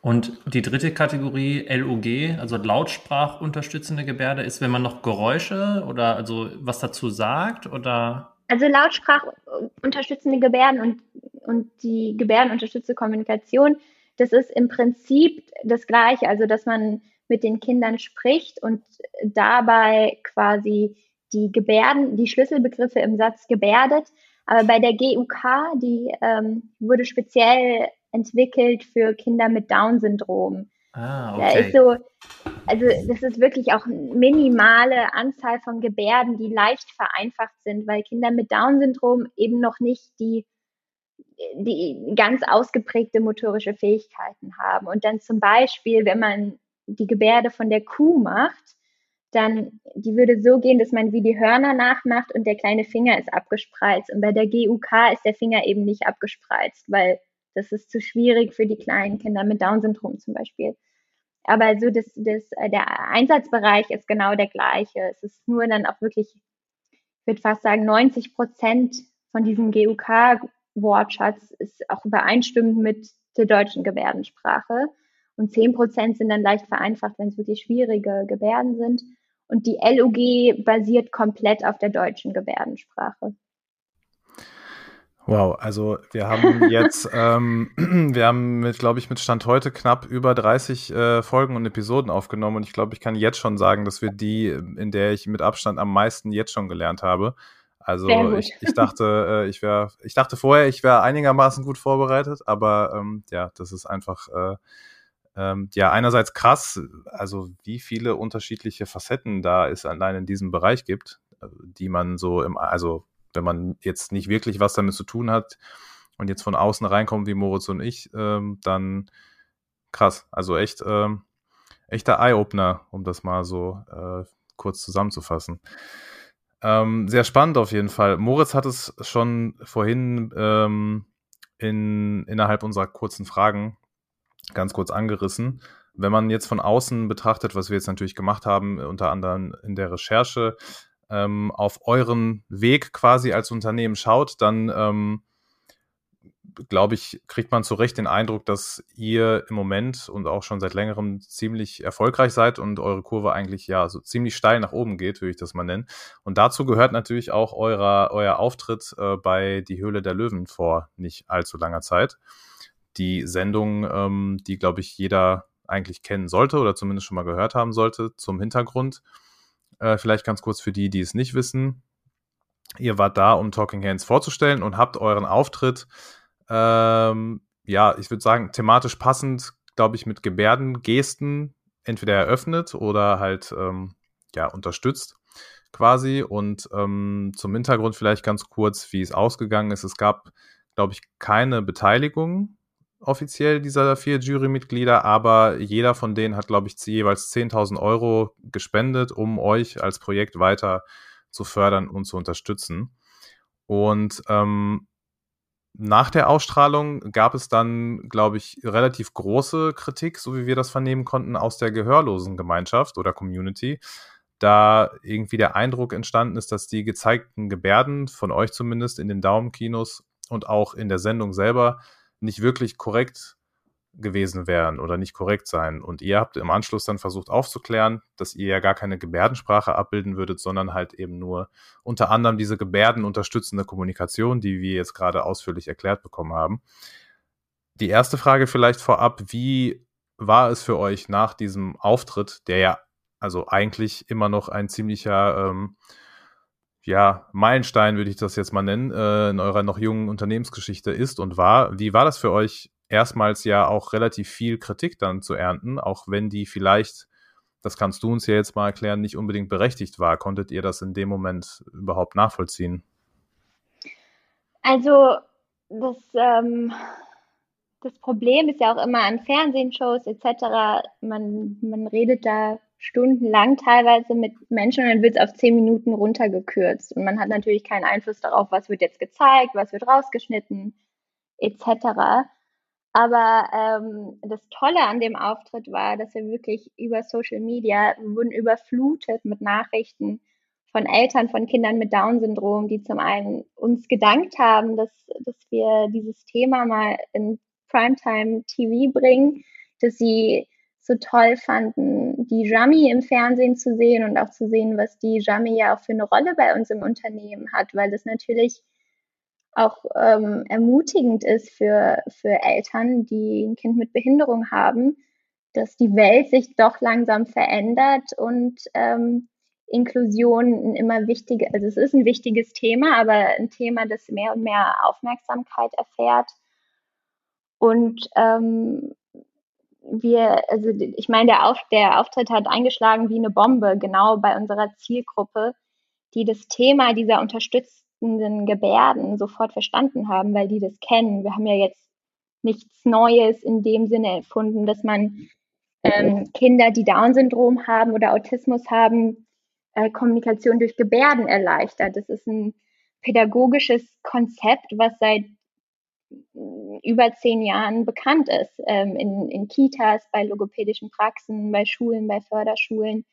Und die dritte Kategorie LUG, also Lautsprachunterstützende Gebärde, ist, wenn man noch Geräusche oder also was dazu sagt oder? Also Lautsprachunterstützende Gebärden und, und die gebärdenunterstützte Kommunikation, das ist im Prinzip das Gleiche, also dass man mit den Kindern spricht und dabei quasi die Gebärden, die Schlüsselbegriffe im Satz gebärdet. Aber bei der GUK, die ähm, wurde speziell entwickelt für Kinder mit Down-Syndrom. Ah, okay. Da ist so, also das ist wirklich auch eine minimale Anzahl von Gebärden, die leicht vereinfacht sind, weil Kinder mit Down-Syndrom eben noch nicht die, die ganz ausgeprägte motorische Fähigkeiten haben. Und dann zum Beispiel, wenn man die Gebärde von der Kuh macht, dann die würde so gehen, dass man wie die Hörner nachmacht und der kleine Finger ist abgespreizt. Und bei der GUK ist der Finger eben nicht abgespreizt, weil das ist zu schwierig für die kleinen Kinder mit Down-Syndrom zum Beispiel. Aber so das, das, äh, der Einsatzbereich ist genau der gleiche. Es ist nur dann auch wirklich, ich würde fast sagen, 90 Prozent von diesem GUK-Wortschatz ist auch übereinstimmend mit der deutschen Gebärdensprache. Und 10 Prozent sind dann leicht vereinfacht, wenn es wirklich schwierige Gebärden sind. Und die LUG basiert komplett auf der deutschen Gebärdensprache. Wow, also wir haben jetzt, ähm, wir haben mit, glaube ich, mit Stand heute knapp über 30 äh, Folgen und Episoden aufgenommen und ich glaube, ich kann jetzt schon sagen, dass wir die, in der ich mit Abstand am meisten jetzt schon gelernt habe. Also ich, ich dachte, äh, ich wäre, ich dachte vorher, ich wäre einigermaßen gut vorbereitet, aber ähm, ja, das ist einfach äh, ähm, ja, einerseits krass, also wie viele unterschiedliche Facetten da es allein in diesem Bereich gibt, äh, die man so im, also wenn man jetzt nicht wirklich was damit zu tun hat und jetzt von außen reinkommt wie Moritz und ich, ähm, dann krass. Also echt, ähm, echter Eye-Opener, um das mal so äh, kurz zusammenzufassen. Ähm, sehr spannend auf jeden Fall. Moritz hat es schon vorhin ähm, in, innerhalb unserer kurzen Fragen ganz kurz angerissen. Wenn man jetzt von außen betrachtet, was wir jetzt natürlich gemacht haben, unter anderem in der Recherche, ähm, auf euren Weg quasi als Unternehmen schaut, dann ähm, glaube ich, kriegt man zu Recht den Eindruck, dass ihr im Moment und auch schon seit längerem ziemlich erfolgreich seid und eure Kurve eigentlich ja so ziemlich steil nach oben geht, würde ich das mal nennen. Und dazu gehört natürlich auch eurer, euer Auftritt äh, bei Die Höhle der Löwen vor nicht allzu langer Zeit die Sendung, ähm, die, glaube ich, jeder eigentlich kennen sollte oder zumindest schon mal gehört haben sollte, zum Hintergrund. Äh, vielleicht ganz kurz für die, die es nicht wissen. Ihr wart da, um Talking Hands vorzustellen und habt euren Auftritt, ähm, ja, ich würde sagen, thematisch passend, glaube ich, mit Gebärden, Gesten entweder eröffnet oder halt, ähm, ja, unterstützt quasi. Und ähm, zum Hintergrund vielleicht ganz kurz, wie es ausgegangen ist. Es gab, glaube ich, keine Beteiligung offiziell dieser vier Jurymitglieder, aber jeder von denen hat, glaube ich, jeweils 10.000 Euro gespendet, um euch als Projekt weiter zu fördern und zu unterstützen. Und ähm, nach der Ausstrahlung gab es dann, glaube ich, relativ große Kritik, so wie wir das vernehmen konnten, aus der gehörlosen Gemeinschaft oder Community, da irgendwie der Eindruck entstanden ist, dass die gezeigten Gebärden von euch zumindest in den Daumenkinos und auch in der Sendung selber nicht wirklich korrekt gewesen wären oder nicht korrekt sein. Und ihr habt im Anschluss dann versucht aufzuklären, dass ihr ja gar keine Gebärdensprache abbilden würdet, sondern halt eben nur unter anderem diese Gebärden unterstützende Kommunikation, die wir jetzt gerade ausführlich erklärt bekommen haben. Die erste Frage vielleicht vorab, wie war es für euch nach diesem Auftritt, der ja also eigentlich immer noch ein ziemlicher ähm, ja, Meilenstein, würde ich das jetzt mal nennen, äh, in eurer noch jungen Unternehmensgeschichte ist und war. Wie war das für euch, erstmals ja auch relativ viel Kritik dann zu ernten, auch wenn die vielleicht, das kannst du uns ja jetzt mal erklären, nicht unbedingt berechtigt war. Konntet ihr das in dem Moment überhaupt nachvollziehen? Also, das, ähm, das Problem ist ja auch immer an Fernsehshows etc. Man, man redet da stundenlang teilweise mit Menschen und dann wird es auf zehn Minuten runtergekürzt. Und man hat natürlich keinen Einfluss darauf, was wird jetzt gezeigt, was wird rausgeschnitten, etc. Aber ähm, das Tolle an dem Auftritt war, dass wir wirklich über Social Media wurden überflutet mit Nachrichten von Eltern von Kindern mit Down-Syndrom, die zum einen uns gedankt haben, dass, dass wir dieses Thema mal in Primetime TV bringen, dass sie so toll fanden, die Jami im Fernsehen zu sehen und auch zu sehen, was die Jami ja auch für eine Rolle bei uns im Unternehmen hat, weil das natürlich auch ähm, ermutigend ist für, für Eltern, die ein Kind mit Behinderung haben, dass die Welt sich doch langsam verändert und ähm, Inklusion ein immer wichtiger, also es ist ein wichtiges Thema, aber ein Thema, das mehr und mehr Aufmerksamkeit erfährt. Und ähm, wir, also ich meine, der, Auf, der Auftritt hat eingeschlagen wie eine Bombe, genau bei unserer Zielgruppe, die das Thema dieser unterstützenden Gebärden sofort verstanden haben, weil die das kennen. Wir haben ja jetzt nichts Neues in dem Sinne erfunden, dass man ähm, Kinder, die Down-Syndrom haben oder Autismus haben, äh, Kommunikation durch Gebärden erleichtert. Das ist ein pädagogisches Konzept, was seit über zehn Jahren bekannt ist. Ähm, in, in Kitas, bei logopädischen Praxen, bei Schulen, bei Förderschulen.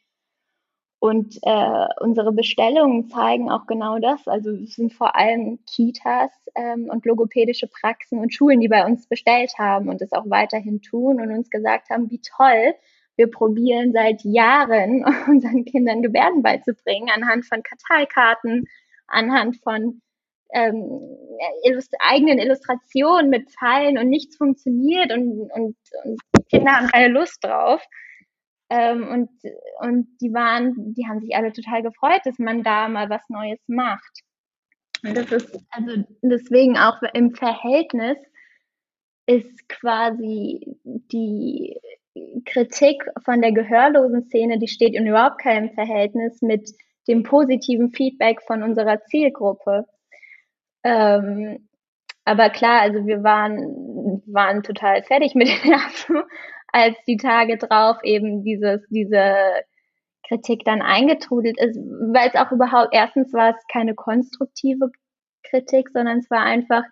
Und äh, unsere Bestellungen zeigen auch genau das. Also es sind vor allem Kitas ähm, und logopädische Praxen und Schulen, die bei uns bestellt haben und es auch weiterhin tun und uns gesagt haben, wie toll, wir probieren seit Jahren unseren Kindern Gebärden beizubringen anhand von Karteikarten, anhand von ähm, illust eigenen Illustrationen mit Pfeilen und nichts funktioniert und, und, und Kinder haben keine Lust drauf. Ähm, und, und die waren, die haben sich alle total gefreut, dass man da mal was Neues macht. Und das ist also deswegen auch im Verhältnis ist quasi die Kritik von der gehörlosen Szene, die steht in überhaupt keinem Verhältnis mit dem positiven Feedback von unserer Zielgruppe. Ähm, aber klar, also wir waren, waren total fertig mit den Nerven, als die Tage drauf eben dieses, diese Kritik dann eingetrudelt ist, weil es auch überhaupt, erstens war es keine konstruktive Kritik, sondern es war einfach,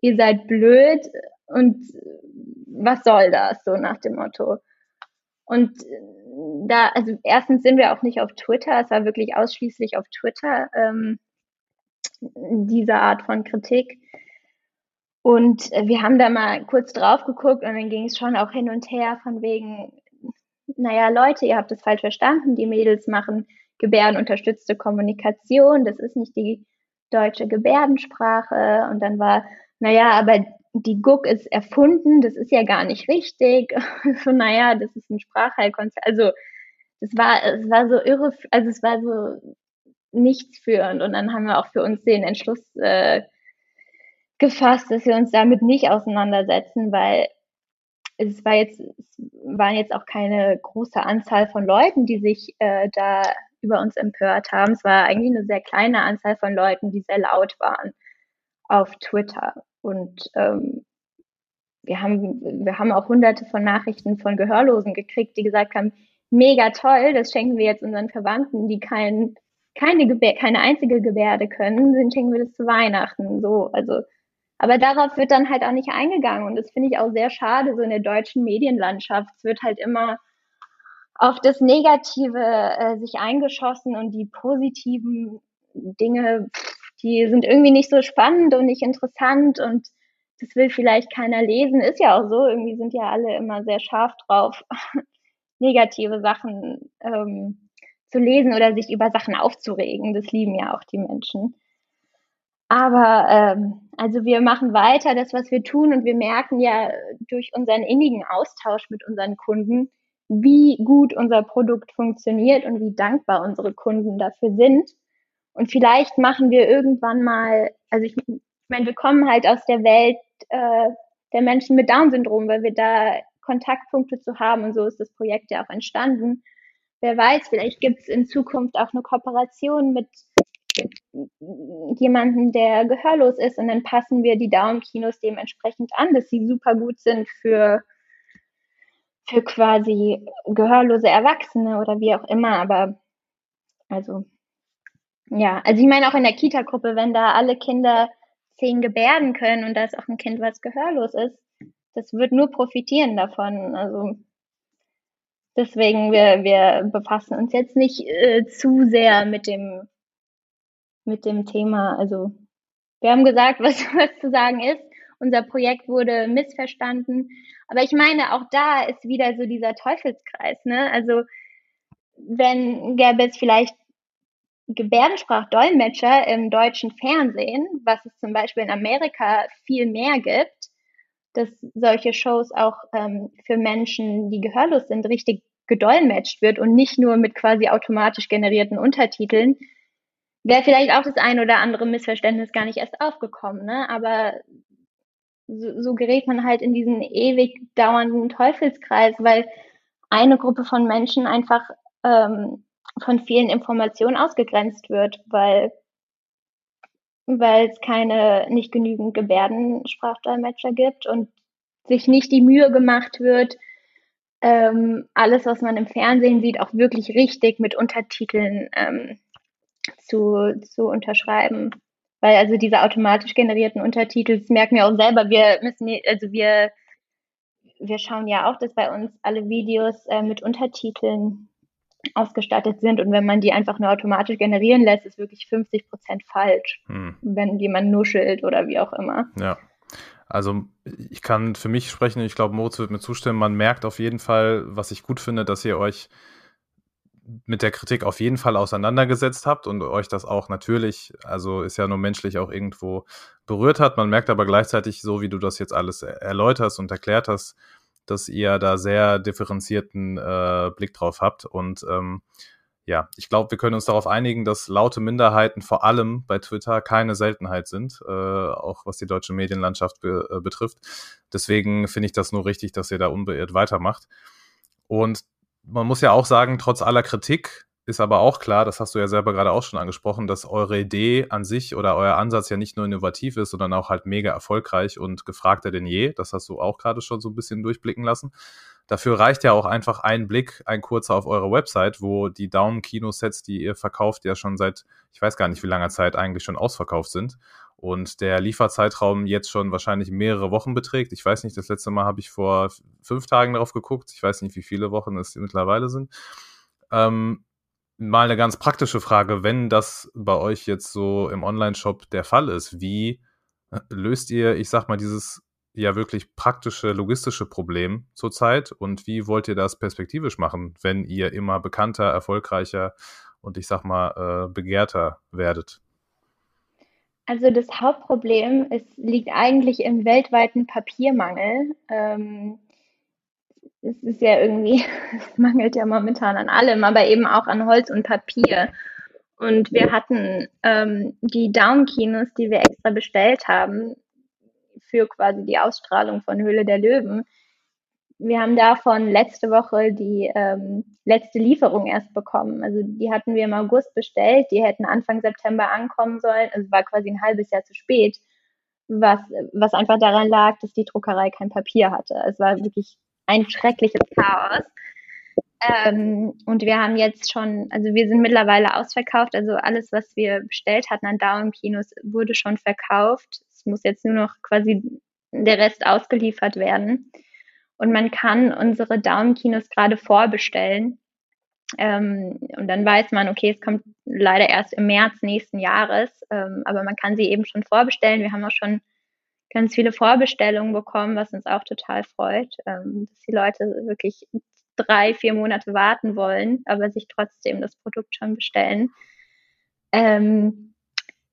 ihr seid blöd und was soll das, so nach dem Motto. Und da, also erstens sind wir auch nicht auf Twitter, es war wirklich ausschließlich auf Twitter. Ähm, diese Art von Kritik. Und äh, wir haben da mal kurz drauf geguckt und dann ging es schon auch hin und her von wegen, naja, Leute, ihr habt es falsch verstanden, die Mädels machen gebärdenunterstützte Kommunikation, das ist nicht die deutsche Gebärdensprache. Und dann war, naja, aber die Guck ist erfunden, das ist ja gar nicht richtig. so, naja, das ist ein Sprachheilkonzept. Also, das war, es war so irre, also es war so nichts führend. Und dann haben wir auch für uns den Entschluss äh, gefasst, dass wir uns damit nicht auseinandersetzen, weil es war jetzt, es waren jetzt auch keine große Anzahl von Leuten, die sich äh, da über uns empört haben. Es war eigentlich eine sehr kleine Anzahl von Leuten, die sehr laut waren auf Twitter. Und ähm, wir haben, wir haben auch hunderte von Nachrichten von Gehörlosen gekriegt, die gesagt haben, mega toll, das schenken wir jetzt unseren Verwandten, die kein, keine, Gebär, keine einzige Gebärde können, dann schenken wir das zu Weihnachten. So, also, aber darauf wird dann halt auch nicht eingegangen. Und das finde ich auch sehr schade, so in der deutschen Medienlandschaft. Es wird halt immer auf das Negative äh, sich eingeschossen und die positiven Dinge, die sind irgendwie nicht so spannend und nicht interessant und das will vielleicht keiner lesen. Ist ja auch so, irgendwie sind ja alle immer sehr scharf drauf, negative Sachen ähm, zu lesen oder sich über Sachen aufzuregen. Das lieben ja auch die Menschen. Aber ähm, also wir machen weiter das, was wir tun und wir merken ja durch unseren innigen Austausch mit unseren Kunden, wie gut unser Produkt funktioniert und wie dankbar unsere Kunden dafür sind. Und vielleicht machen wir irgendwann mal, also ich, ich meine, wir kommen halt aus der Welt äh, der Menschen mit Down-Syndrom, weil wir da Kontaktpunkte zu haben und so ist das Projekt ja auch entstanden. Wer weiß, vielleicht gibt es in Zukunft auch eine Kooperation mit, jemandem, der gehörlos ist und dann passen wir die Daumenkinos dementsprechend an, dass sie super gut sind für für quasi gehörlose Erwachsene oder wie auch immer, aber also ja, also ich meine auch in der Kita-Gruppe, wenn da alle Kinder zehn Gebärden können und da ist auch ein Kind, was gehörlos ist, das wird nur profitieren davon. Also deswegen, wir, wir befassen uns jetzt nicht äh, zu sehr mit dem, mit dem Thema. Also wir haben gesagt, was, was zu sagen ist. Unser Projekt wurde missverstanden. Aber ich meine, auch da ist wieder so dieser Teufelskreis, ne? Also wenn gäbe es vielleicht Gebärdensprachdolmetscher im deutschen Fernsehen, was es zum Beispiel in Amerika viel mehr gibt, dass solche Shows auch ähm, für Menschen, die gehörlos sind, richtig gedolmetscht wird und nicht nur mit quasi automatisch generierten Untertiteln, wäre vielleicht auch das ein oder andere Missverständnis gar nicht erst aufgekommen. Ne? Aber so, so gerät man halt in diesen ewig dauernden Teufelskreis, weil eine Gruppe von Menschen einfach ähm, von vielen Informationen ausgegrenzt wird, weil weil es keine nicht genügend Gebärdensprachdolmetscher gibt und sich nicht die Mühe gemacht wird, ähm, alles, was man im Fernsehen sieht, auch wirklich richtig mit Untertiteln ähm, zu, zu unterschreiben. Weil also diese automatisch generierten Untertitel, das merken wir auch selber, wir müssen, also wir, wir schauen ja auch, dass bei uns alle Videos äh, mit Untertiteln ausgestattet sind. Und wenn man die einfach nur automatisch generieren lässt, ist wirklich 50 Prozent falsch, hm. wenn jemand nuschelt oder wie auch immer. Ja. Also ich kann für mich sprechen, ich glaube, Moritz wird mir zustimmen, man merkt auf jeden Fall, was ich gut finde, dass ihr euch mit der Kritik auf jeden Fall auseinandergesetzt habt und euch das auch natürlich, also ist ja nur menschlich auch irgendwo berührt hat. Man merkt aber gleichzeitig, so wie du das jetzt alles erläuterst und erklärt hast, dass ihr da sehr differenzierten äh, Blick drauf habt. Und ähm, ja, ich glaube, wir können uns darauf einigen, dass laute Minderheiten vor allem bei Twitter keine Seltenheit sind, äh, auch was die deutsche Medienlandschaft be äh, betrifft. Deswegen finde ich das nur richtig, dass ihr da unbeirrt weitermacht. Und man muss ja auch sagen, trotz aller Kritik ist aber auch klar, das hast du ja selber gerade auch schon angesprochen, dass eure Idee an sich oder euer Ansatz ja nicht nur innovativ ist, sondern auch halt mega erfolgreich und gefragter denn je. Das hast du auch gerade schon so ein bisschen durchblicken lassen. Dafür reicht ja auch einfach ein Blick, ein kurzer auf eure Website, wo die Daumen-Kinosets, die ihr verkauft, ja schon seit, ich weiß gar nicht wie langer Zeit eigentlich schon ausverkauft sind. Und der Lieferzeitraum jetzt schon wahrscheinlich mehrere Wochen beträgt. Ich weiß nicht, das letzte Mal habe ich vor fünf Tagen darauf geguckt. Ich weiß nicht, wie viele Wochen es mittlerweile sind. Ähm, mal eine ganz praktische Frage, wenn das bei euch jetzt so im Online-Shop der Fall ist, wie äh, löst ihr, ich sag mal, dieses ja wirklich praktische, logistische Problem zurzeit und wie wollt ihr das perspektivisch machen, wenn ihr immer bekannter, erfolgreicher und ich sag mal äh, begehrter werdet? Also das Hauptproblem ist, liegt eigentlich im weltweiten Papiermangel. Ähm, es ist ja irgendwie, es mangelt ja momentan an allem, aber eben auch an Holz und Papier. Und wir hatten ähm, die Down-Kinos, die wir extra bestellt haben, für quasi die Ausstrahlung von Höhle der Löwen. Wir haben davon letzte Woche die ähm, letzte Lieferung erst bekommen. Also die hatten wir im August bestellt, die hätten Anfang September ankommen sollen. Also war quasi ein halbes Jahr zu spät. was, was einfach daran lag, dass die Druckerei kein Papier hatte. Es war wirklich ein schreckliches Chaos. Ähm, und wir haben jetzt schon, also wir sind mittlerweile ausverkauft. Also alles, was wir bestellt hatten an Daumenkinos, wurde schon verkauft. Es muss jetzt nur noch quasi der Rest ausgeliefert werden. Und man kann unsere Daumenkinos gerade vorbestellen. Ähm, und dann weiß man, okay, es kommt leider erst im März nächsten Jahres, ähm, aber man kann sie eben schon vorbestellen. Wir haben auch schon ganz viele Vorbestellungen bekommen, was uns auch total freut, ähm, dass die Leute wirklich drei, vier Monate warten wollen, aber sich trotzdem das Produkt schon bestellen. Ähm,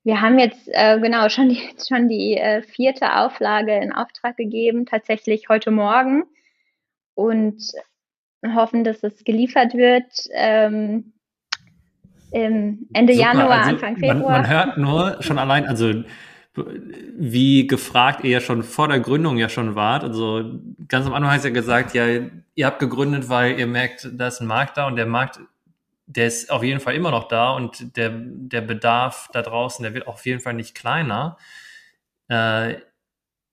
wir haben jetzt äh, genau schon die, schon die äh, vierte Auflage in Auftrag gegeben, tatsächlich heute Morgen und hoffen, dass es geliefert wird. Ähm, Ende Super, Januar, also Anfang Februar. Man, man hört nur schon allein, also wie gefragt ihr ja schon vor der Gründung ja schon wart. Also ganz am Anfang hast du ja gesagt, ja, ihr habt gegründet, weil ihr merkt, da ist ein Markt da und der Markt, der ist auf jeden Fall immer noch da und der, der Bedarf da draußen, der wird auf jeden Fall nicht kleiner. Äh,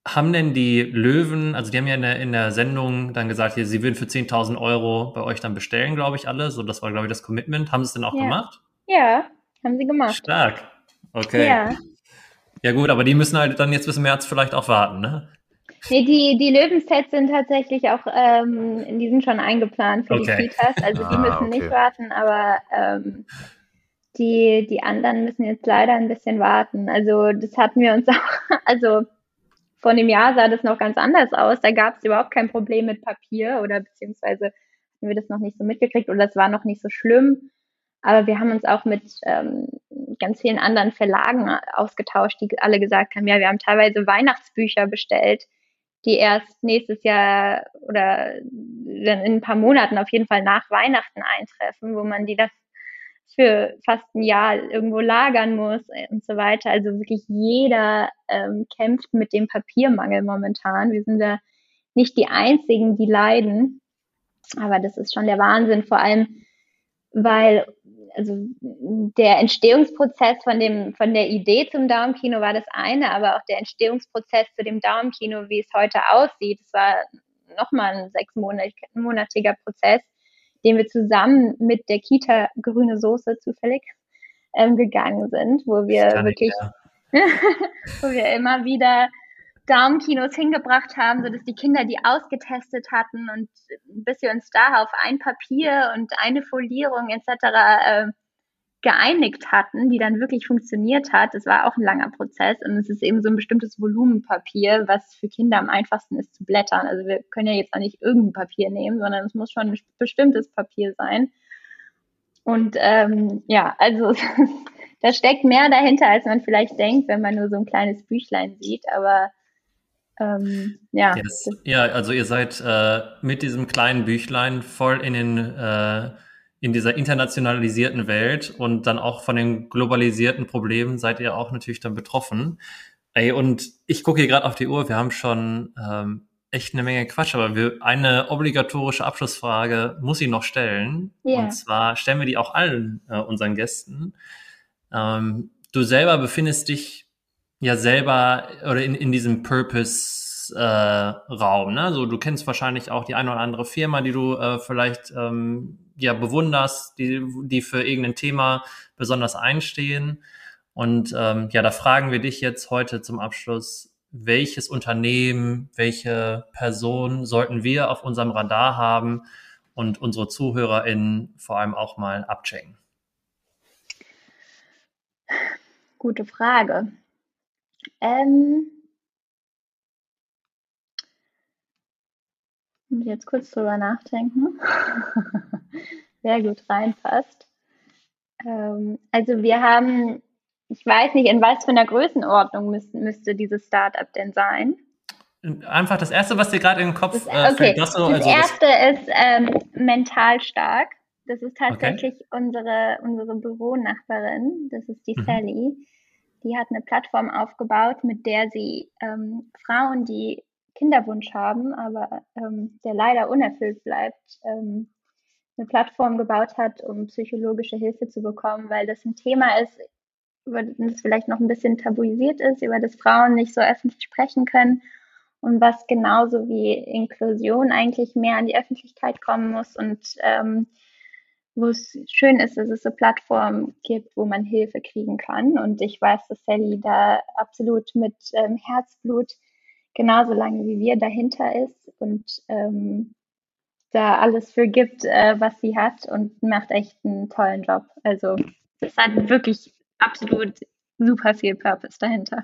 haben denn die Löwen, also die haben ja in der, in der Sendung dann gesagt, hier, sie würden für 10.000 Euro bei euch dann bestellen, glaube ich, alle. So, das war, glaube ich, das Commitment. Haben sie es denn auch ja. gemacht? Ja, haben sie gemacht. Stark. Okay. Ja. Ja gut, aber die müssen halt dann jetzt bis März vielleicht auch warten, ne? Nee, die, die Löwensets sind tatsächlich auch, ähm, die sind schon eingeplant für okay. die Kitas, also die ah, müssen okay. nicht warten, aber ähm, die, die anderen müssen jetzt leider ein bisschen warten. Also das hatten wir uns auch, also vor einem Jahr sah das noch ganz anders aus. Da gab es überhaupt kein Problem mit Papier oder beziehungsweise hatten wir das noch nicht so mitgekriegt oder es war noch nicht so schlimm. Aber wir haben uns auch mit ähm, ganz vielen anderen Verlagen ausgetauscht, die alle gesagt haben, ja, wir haben teilweise Weihnachtsbücher bestellt, die erst nächstes Jahr oder dann in ein paar Monaten auf jeden Fall nach Weihnachten eintreffen, wo man die das für fast ein Jahr irgendwo lagern muss und so weiter. Also wirklich jeder ähm, kämpft mit dem Papiermangel momentan. Wir sind da nicht die Einzigen, die leiden. Aber das ist schon der Wahnsinn, vor allem, weil also der Entstehungsprozess von dem, von der Idee zum Daumenkino war das eine, aber auch der Entstehungsprozess zu dem Daumenkino, wie es heute aussieht, das war nochmal ein sechsmonatiger Prozess, den wir zusammen mit der Kita Grüne Soße zufällig ähm, gegangen sind, wo wir wirklich, ja. wo wir immer wieder Daumenkinos hingebracht haben, so dass die Kinder die ausgetestet hatten und bis wir uns da auf ein Papier und eine Folierung etc. Äh, geeinigt hatten, die dann wirklich funktioniert hat. Das war auch ein langer Prozess und es ist eben so ein bestimmtes Volumenpapier, was für Kinder am einfachsten ist zu blättern. Also wir können ja jetzt auch nicht irgendein Papier nehmen, sondern es muss schon ein bestimmtes Papier sein. Und ähm, ja, also da steckt mehr dahinter, als man vielleicht denkt, wenn man nur so ein kleines Büchlein sieht. Aber ähm, ja. Yes. Ja, also ihr seid äh, mit diesem kleinen Büchlein voll in den äh, in dieser internationalisierten Welt und dann auch von den globalisierten Problemen seid ihr auch natürlich dann betroffen. Ey, und ich gucke hier gerade auf die Uhr, wir haben schon ähm, echt eine Menge Quatsch, aber wir, eine obligatorische Abschlussfrage muss ich noch stellen. Yeah. Und zwar stellen wir die auch allen äh, unseren Gästen. Ähm, du selber befindest dich ja selber oder in, in diesem Purpose-Raum. Äh, ne? So, du kennst wahrscheinlich auch die eine oder andere Firma, die du äh, vielleicht ähm, ja bewunderst, die, die für irgendein Thema besonders einstehen. Und ähm, ja, da fragen wir dich jetzt heute zum Abschluss, welches Unternehmen, welche Person sollten wir auf unserem Radar haben und unsere ZuhörerInnen vor allem auch mal abchecken? Gute Frage. Ähm, muss jetzt kurz drüber nachdenken. Sehr gut reinpasst. Ähm, also wir haben, ich weiß nicht, in was für einer Größenordnung müsste, müsste dieses Startup denn sein? Einfach das erste, was dir gerade in den Kopf das, äh, okay. Das, so, das erste das ist ähm, mental stark. Das ist tatsächlich okay. unsere, unsere Büronachbarin. Das ist die mhm. Sally die hat eine Plattform aufgebaut, mit der sie ähm, Frauen, die Kinderwunsch haben, aber ähm, der leider unerfüllt bleibt, ähm, eine Plattform gebaut hat, um psychologische Hilfe zu bekommen, weil das ein Thema ist, über das vielleicht noch ein bisschen tabuisiert ist, über das Frauen nicht so öffentlich sprechen können und was genauso wie Inklusion eigentlich mehr an die Öffentlichkeit kommen muss und ähm, wo es schön ist, dass es so Plattformen gibt, wo man Hilfe kriegen kann. Und ich weiß, dass Sally da absolut mit ähm, Herzblut genauso lange wie wir dahinter ist und ähm, da alles für gibt, äh, was sie hat und macht echt einen tollen Job. Also es hat wirklich absolut super viel Purpose dahinter.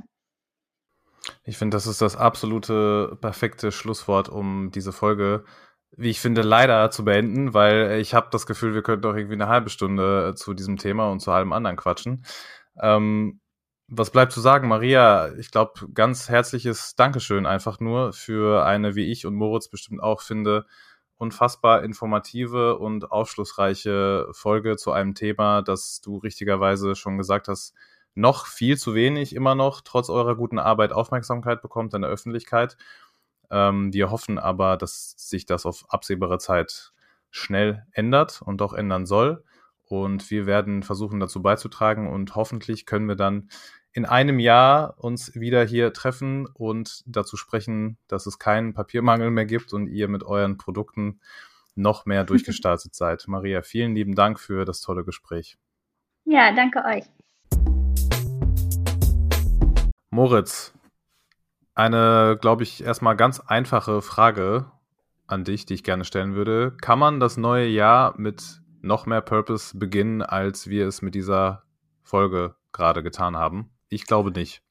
Ich finde, das ist das absolute perfekte Schlusswort, um diese Folge, wie ich finde, leider zu beenden, weil ich habe das Gefühl, wir könnten doch irgendwie eine halbe Stunde äh, zu diesem Thema und zu allem anderen quatschen. Ähm, was bleibt zu sagen, Maria? Ich glaube, ganz herzliches Dankeschön einfach nur für eine, wie ich und Moritz bestimmt auch finde, unfassbar informative und aufschlussreiche Folge zu einem Thema, das du richtigerweise schon gesagt hast, noch viel zu wenig immer noch, trotz eurer guten Arbeit, Aufmerksamkeit bekommt in der Öffentlichkeit. Ähm, wir hoffen aber, dass sich das auf absehbare Zeit schnell ändert und auch ändern soll. Und wir werden versuchen, dazu beizutragen und hoffentlich können wir dann in einem Jahr uns wieder hier treffen und dazu sprechen, dass es keinen Papiermangel mehr gibt und ihr mit euren Produkten noch mehr durchgestartet seid. Maria, vielen lieben Dank für das tolle Gespräch. Ja, danke euch. Moritz, eine, glaube ich, erstmal ganz einfache Frage an dich, die ich gerne stellen würde. Kann man das neue Jahr mit noch mehr Purpose beginnen, als wir es mit dieser Folge gerade getan haben? Ich glaube nicht.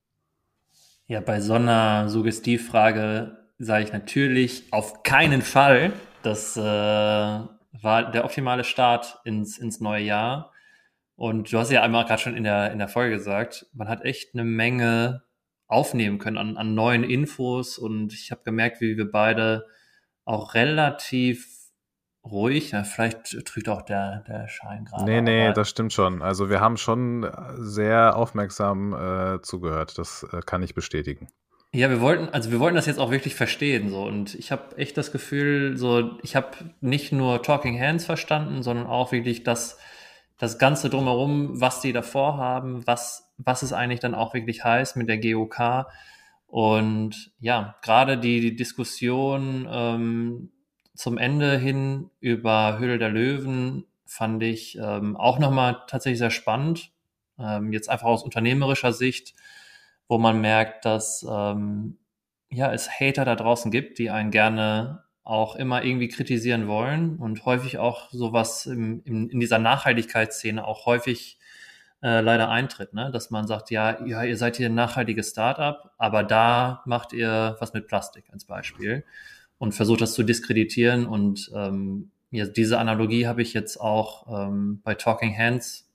Ja, bei so einer Suggestivfrage sage ich natürlich auf keinen Fall. Das äh, war der optimale Start ins, ins neue Jahr. Und du hast ja einmal gerade schon in der, in der Folge gesagt, man hat echt eine Menge aufnehmen können an, an neuen Infos. Und ich habe gemerkt, wie wir beide auch relativ ruhig, ja, vielleicht trügt auch der, der Schein gerade. Nee, nee, das stimmt schon. Also wir haben schon sehr aufmerksam äh, zugehört. Das äh, kann ich bestätigen. Ja, wir wollten, also wir wollten das jetzt auch wirklich verstehen, so. Und ich habe echt das Gefühl, so, ich habe nicht nur Talking Hands verstanden, sondern auch wirklich das, das Ganze drumherum, was die davor haben, was was es eigentlich dann auch wirklich heißt mit der GOK. Und ja, gerade die, die Diskussion ähm, zum Ende hin über Höhle der Löwen fand ich ähm, auch nochmal tatsächlich sehr spannend. Ähm, jetzt einfach aus unternehmerischer Sicht, wo man merkt, dass ähm, ja, es Hater da draußen gibt, die einen gerne auch immer irgendwie kritisieren wollen und häufig auch sowas im, im, in dieser Nachhaltigkeitsszene auch häufig äh, leider eintritt, ne? dass man sagt, ja, ja, ihr seid hier ein nachhaltiges Startup, aber da macht ihr was mit Plastik als Beispiel und versucht das zu diskreditieren und ähm, ja, diese Analogie habe ich jetzt auch ähm, bei Talking Hands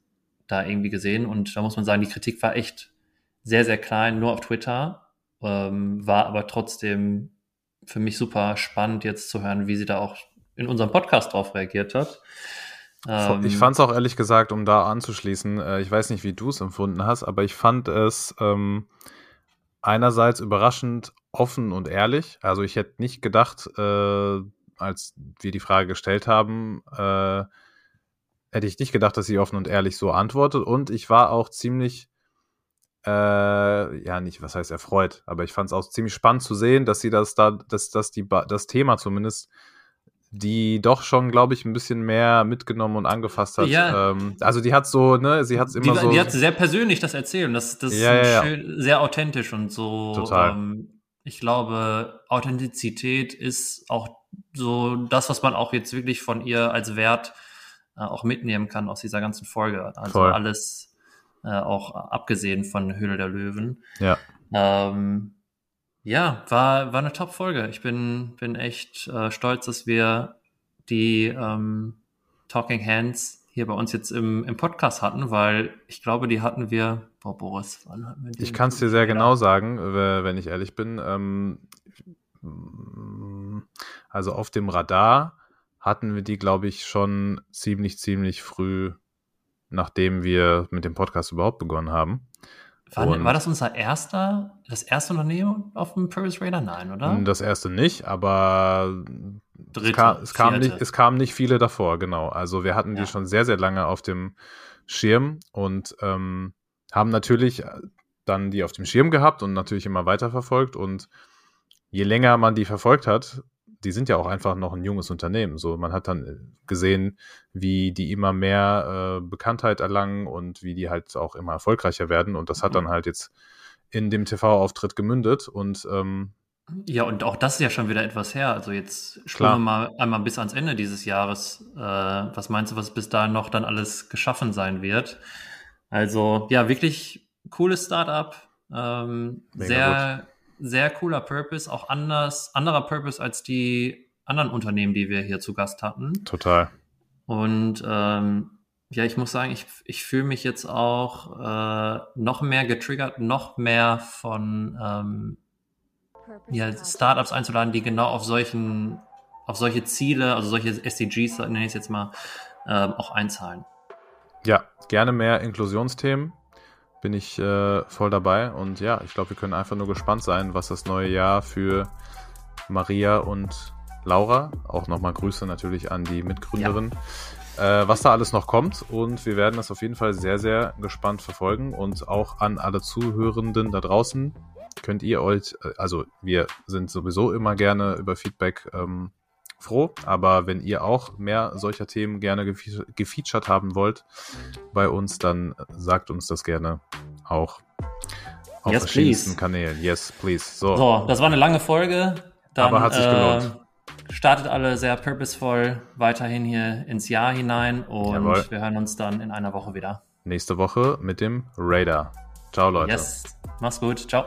da irgendwie gesehen und da muss man sagen, die Kritik war echt sehr, sehr klein, nur auf Twitter, ähm, war aber trotzdem für mich super spannend jetzt zu hören, wie sie da auch in unserem Podcast drauf reagiert hat. Ähm, ich fand es auch ehrlich gesagt, um da anzuschließen, äh, ich weiß nicht, wie du es empfunden hast, aber ich fand es ähm, einerseits überraschend offen und ehrlich. Also ich hätte nicht gedacht, äh, als wir die Frage gestellt haben, äh, hätte ich nicht gedacht, dass sie offen und ehrlich so antwortet. Und ich war auch ziemlich, äh, ja, nicht, was heißt erfreut, aber ich fand es auch ziemlich spannend zu sehen, dass sie das da, dass, dass die, das Thema zumindest die doch schon, glaube ich, ein bisschen mehr mitgenommen und angefasst hat. Ja. Ähm, also die hat so, ne, sie hat es immer die, so. Die hat sehr persönlich das erzählt und das, das ja, ist ja, schön, sehr authentisch und so. Total. Ähm, ich glaube, Authentizität ist auch so das, was man auch jetzt wirklich von ihr als Wert äh, auch mitnehmen kann aus dieser ganzen Folge. Also Voll. alles äh, auch abgesehen von Höhle der Löwen. Ja. Ähm, ja, war, war eine Top-Folge. Ich bin, bin echt äh, stolz, dass wir die ähm, Talking Hands hier bei uns jetzt im, im Podcast hatten, weil ich glaube, die hatten wir, boah, Boris, wann hatten wir die? Ich kann es dir sehr genau sagen, wenn ich ehrlich bin. Ähm, also auf dem Radar hatten wir die, glaube ich, schon ziemlich, ziemlich früh, nachdem wir mit dem Podcast überhaupt begonnen haben. War, war, das unser erster, das erste Unternehmen auf dem Purpose Radar? Nein, oder? Das erste nicht, aber Dritte, es, kam, es, kam nicht, es kamen nicht viele davor, genau. Also wir hatten ja. die schon sehr, sehr lange auf dem Schirm und ähm, haben natürlich äh, dann die auf dem Schirm gehabt und natürlich immer weiter verfolgt. Und je länger man die verfolgt hat, die sind ja auch einfach noch ein junges Unternehmen. So, man hat dann äh, gesehen, wie die immer mehr äh, Bekanntheit erlangen und wie die halt auch immer erfolgreicher werden. Und das hat dann mhm. halt jetzt in dem TV-Auftritt gemündet. Und ähm, ja, und auch das ist ja schon wieder etwas her. Also jetzt schauen wir mal einmal bis ans Ende dieses Jahres. Äh, was meinst du, was bis dahin noch dann alles geschaffen sein wird? Also ja, wirklich cooles Startup. Ähm, sehr, gut. Sehr cooler Purpose, auch anders, anderer Purpose als die anderen Unternehmen, die wir hier zu Gast hatten. Total. Und ähm, ja, ich muss sagen, ich, ich fühle mich jetzt auch äh, noch mehr getriggert, noch mehr von ähm, ja, Startups einzuladen, die genau auf solchen, auf solche Ziele, also solche SDGs, nenne ich es jetzt mal, ähm, auch einzahlen. Ja, gerne mehr Inklusionsthemen. Bin ich äh, voll dabei. Und ja, ich glaube, wir können einfach nur gespannt sein, was das neue Jahr für Maria und Laura, auch nochmal Grüße natürlich an die Mitgründerin, ja. äh, was da alles noch kommt. Und wir werden das auf jeden Fall sehr, sehr gespannt verfolgen. Und auch an alle Zuhörenden da draußen könnt ihr euch, äh, also wir sind sowieso immer gerne über Feedback ähm, froh, aber wenn ihr auch mehr solcher Themen gerne gefe gefeatured haben wollt bei uns, dann sagt uns das gerne auch auf yes, verschiedensten please. Kanälen. Yes, please. So. so, das war eine lange Folge. Dann, aber hat sich gelohnt. Äh, startet alle sehr purposeful weiterhin hier ins Jahr hinein und Jawohl. wir hören uns dann in einer Woche wieder. Nächste Woche mit dem Radar. Ciao, Leute. Yes, mach's gut. Ciao.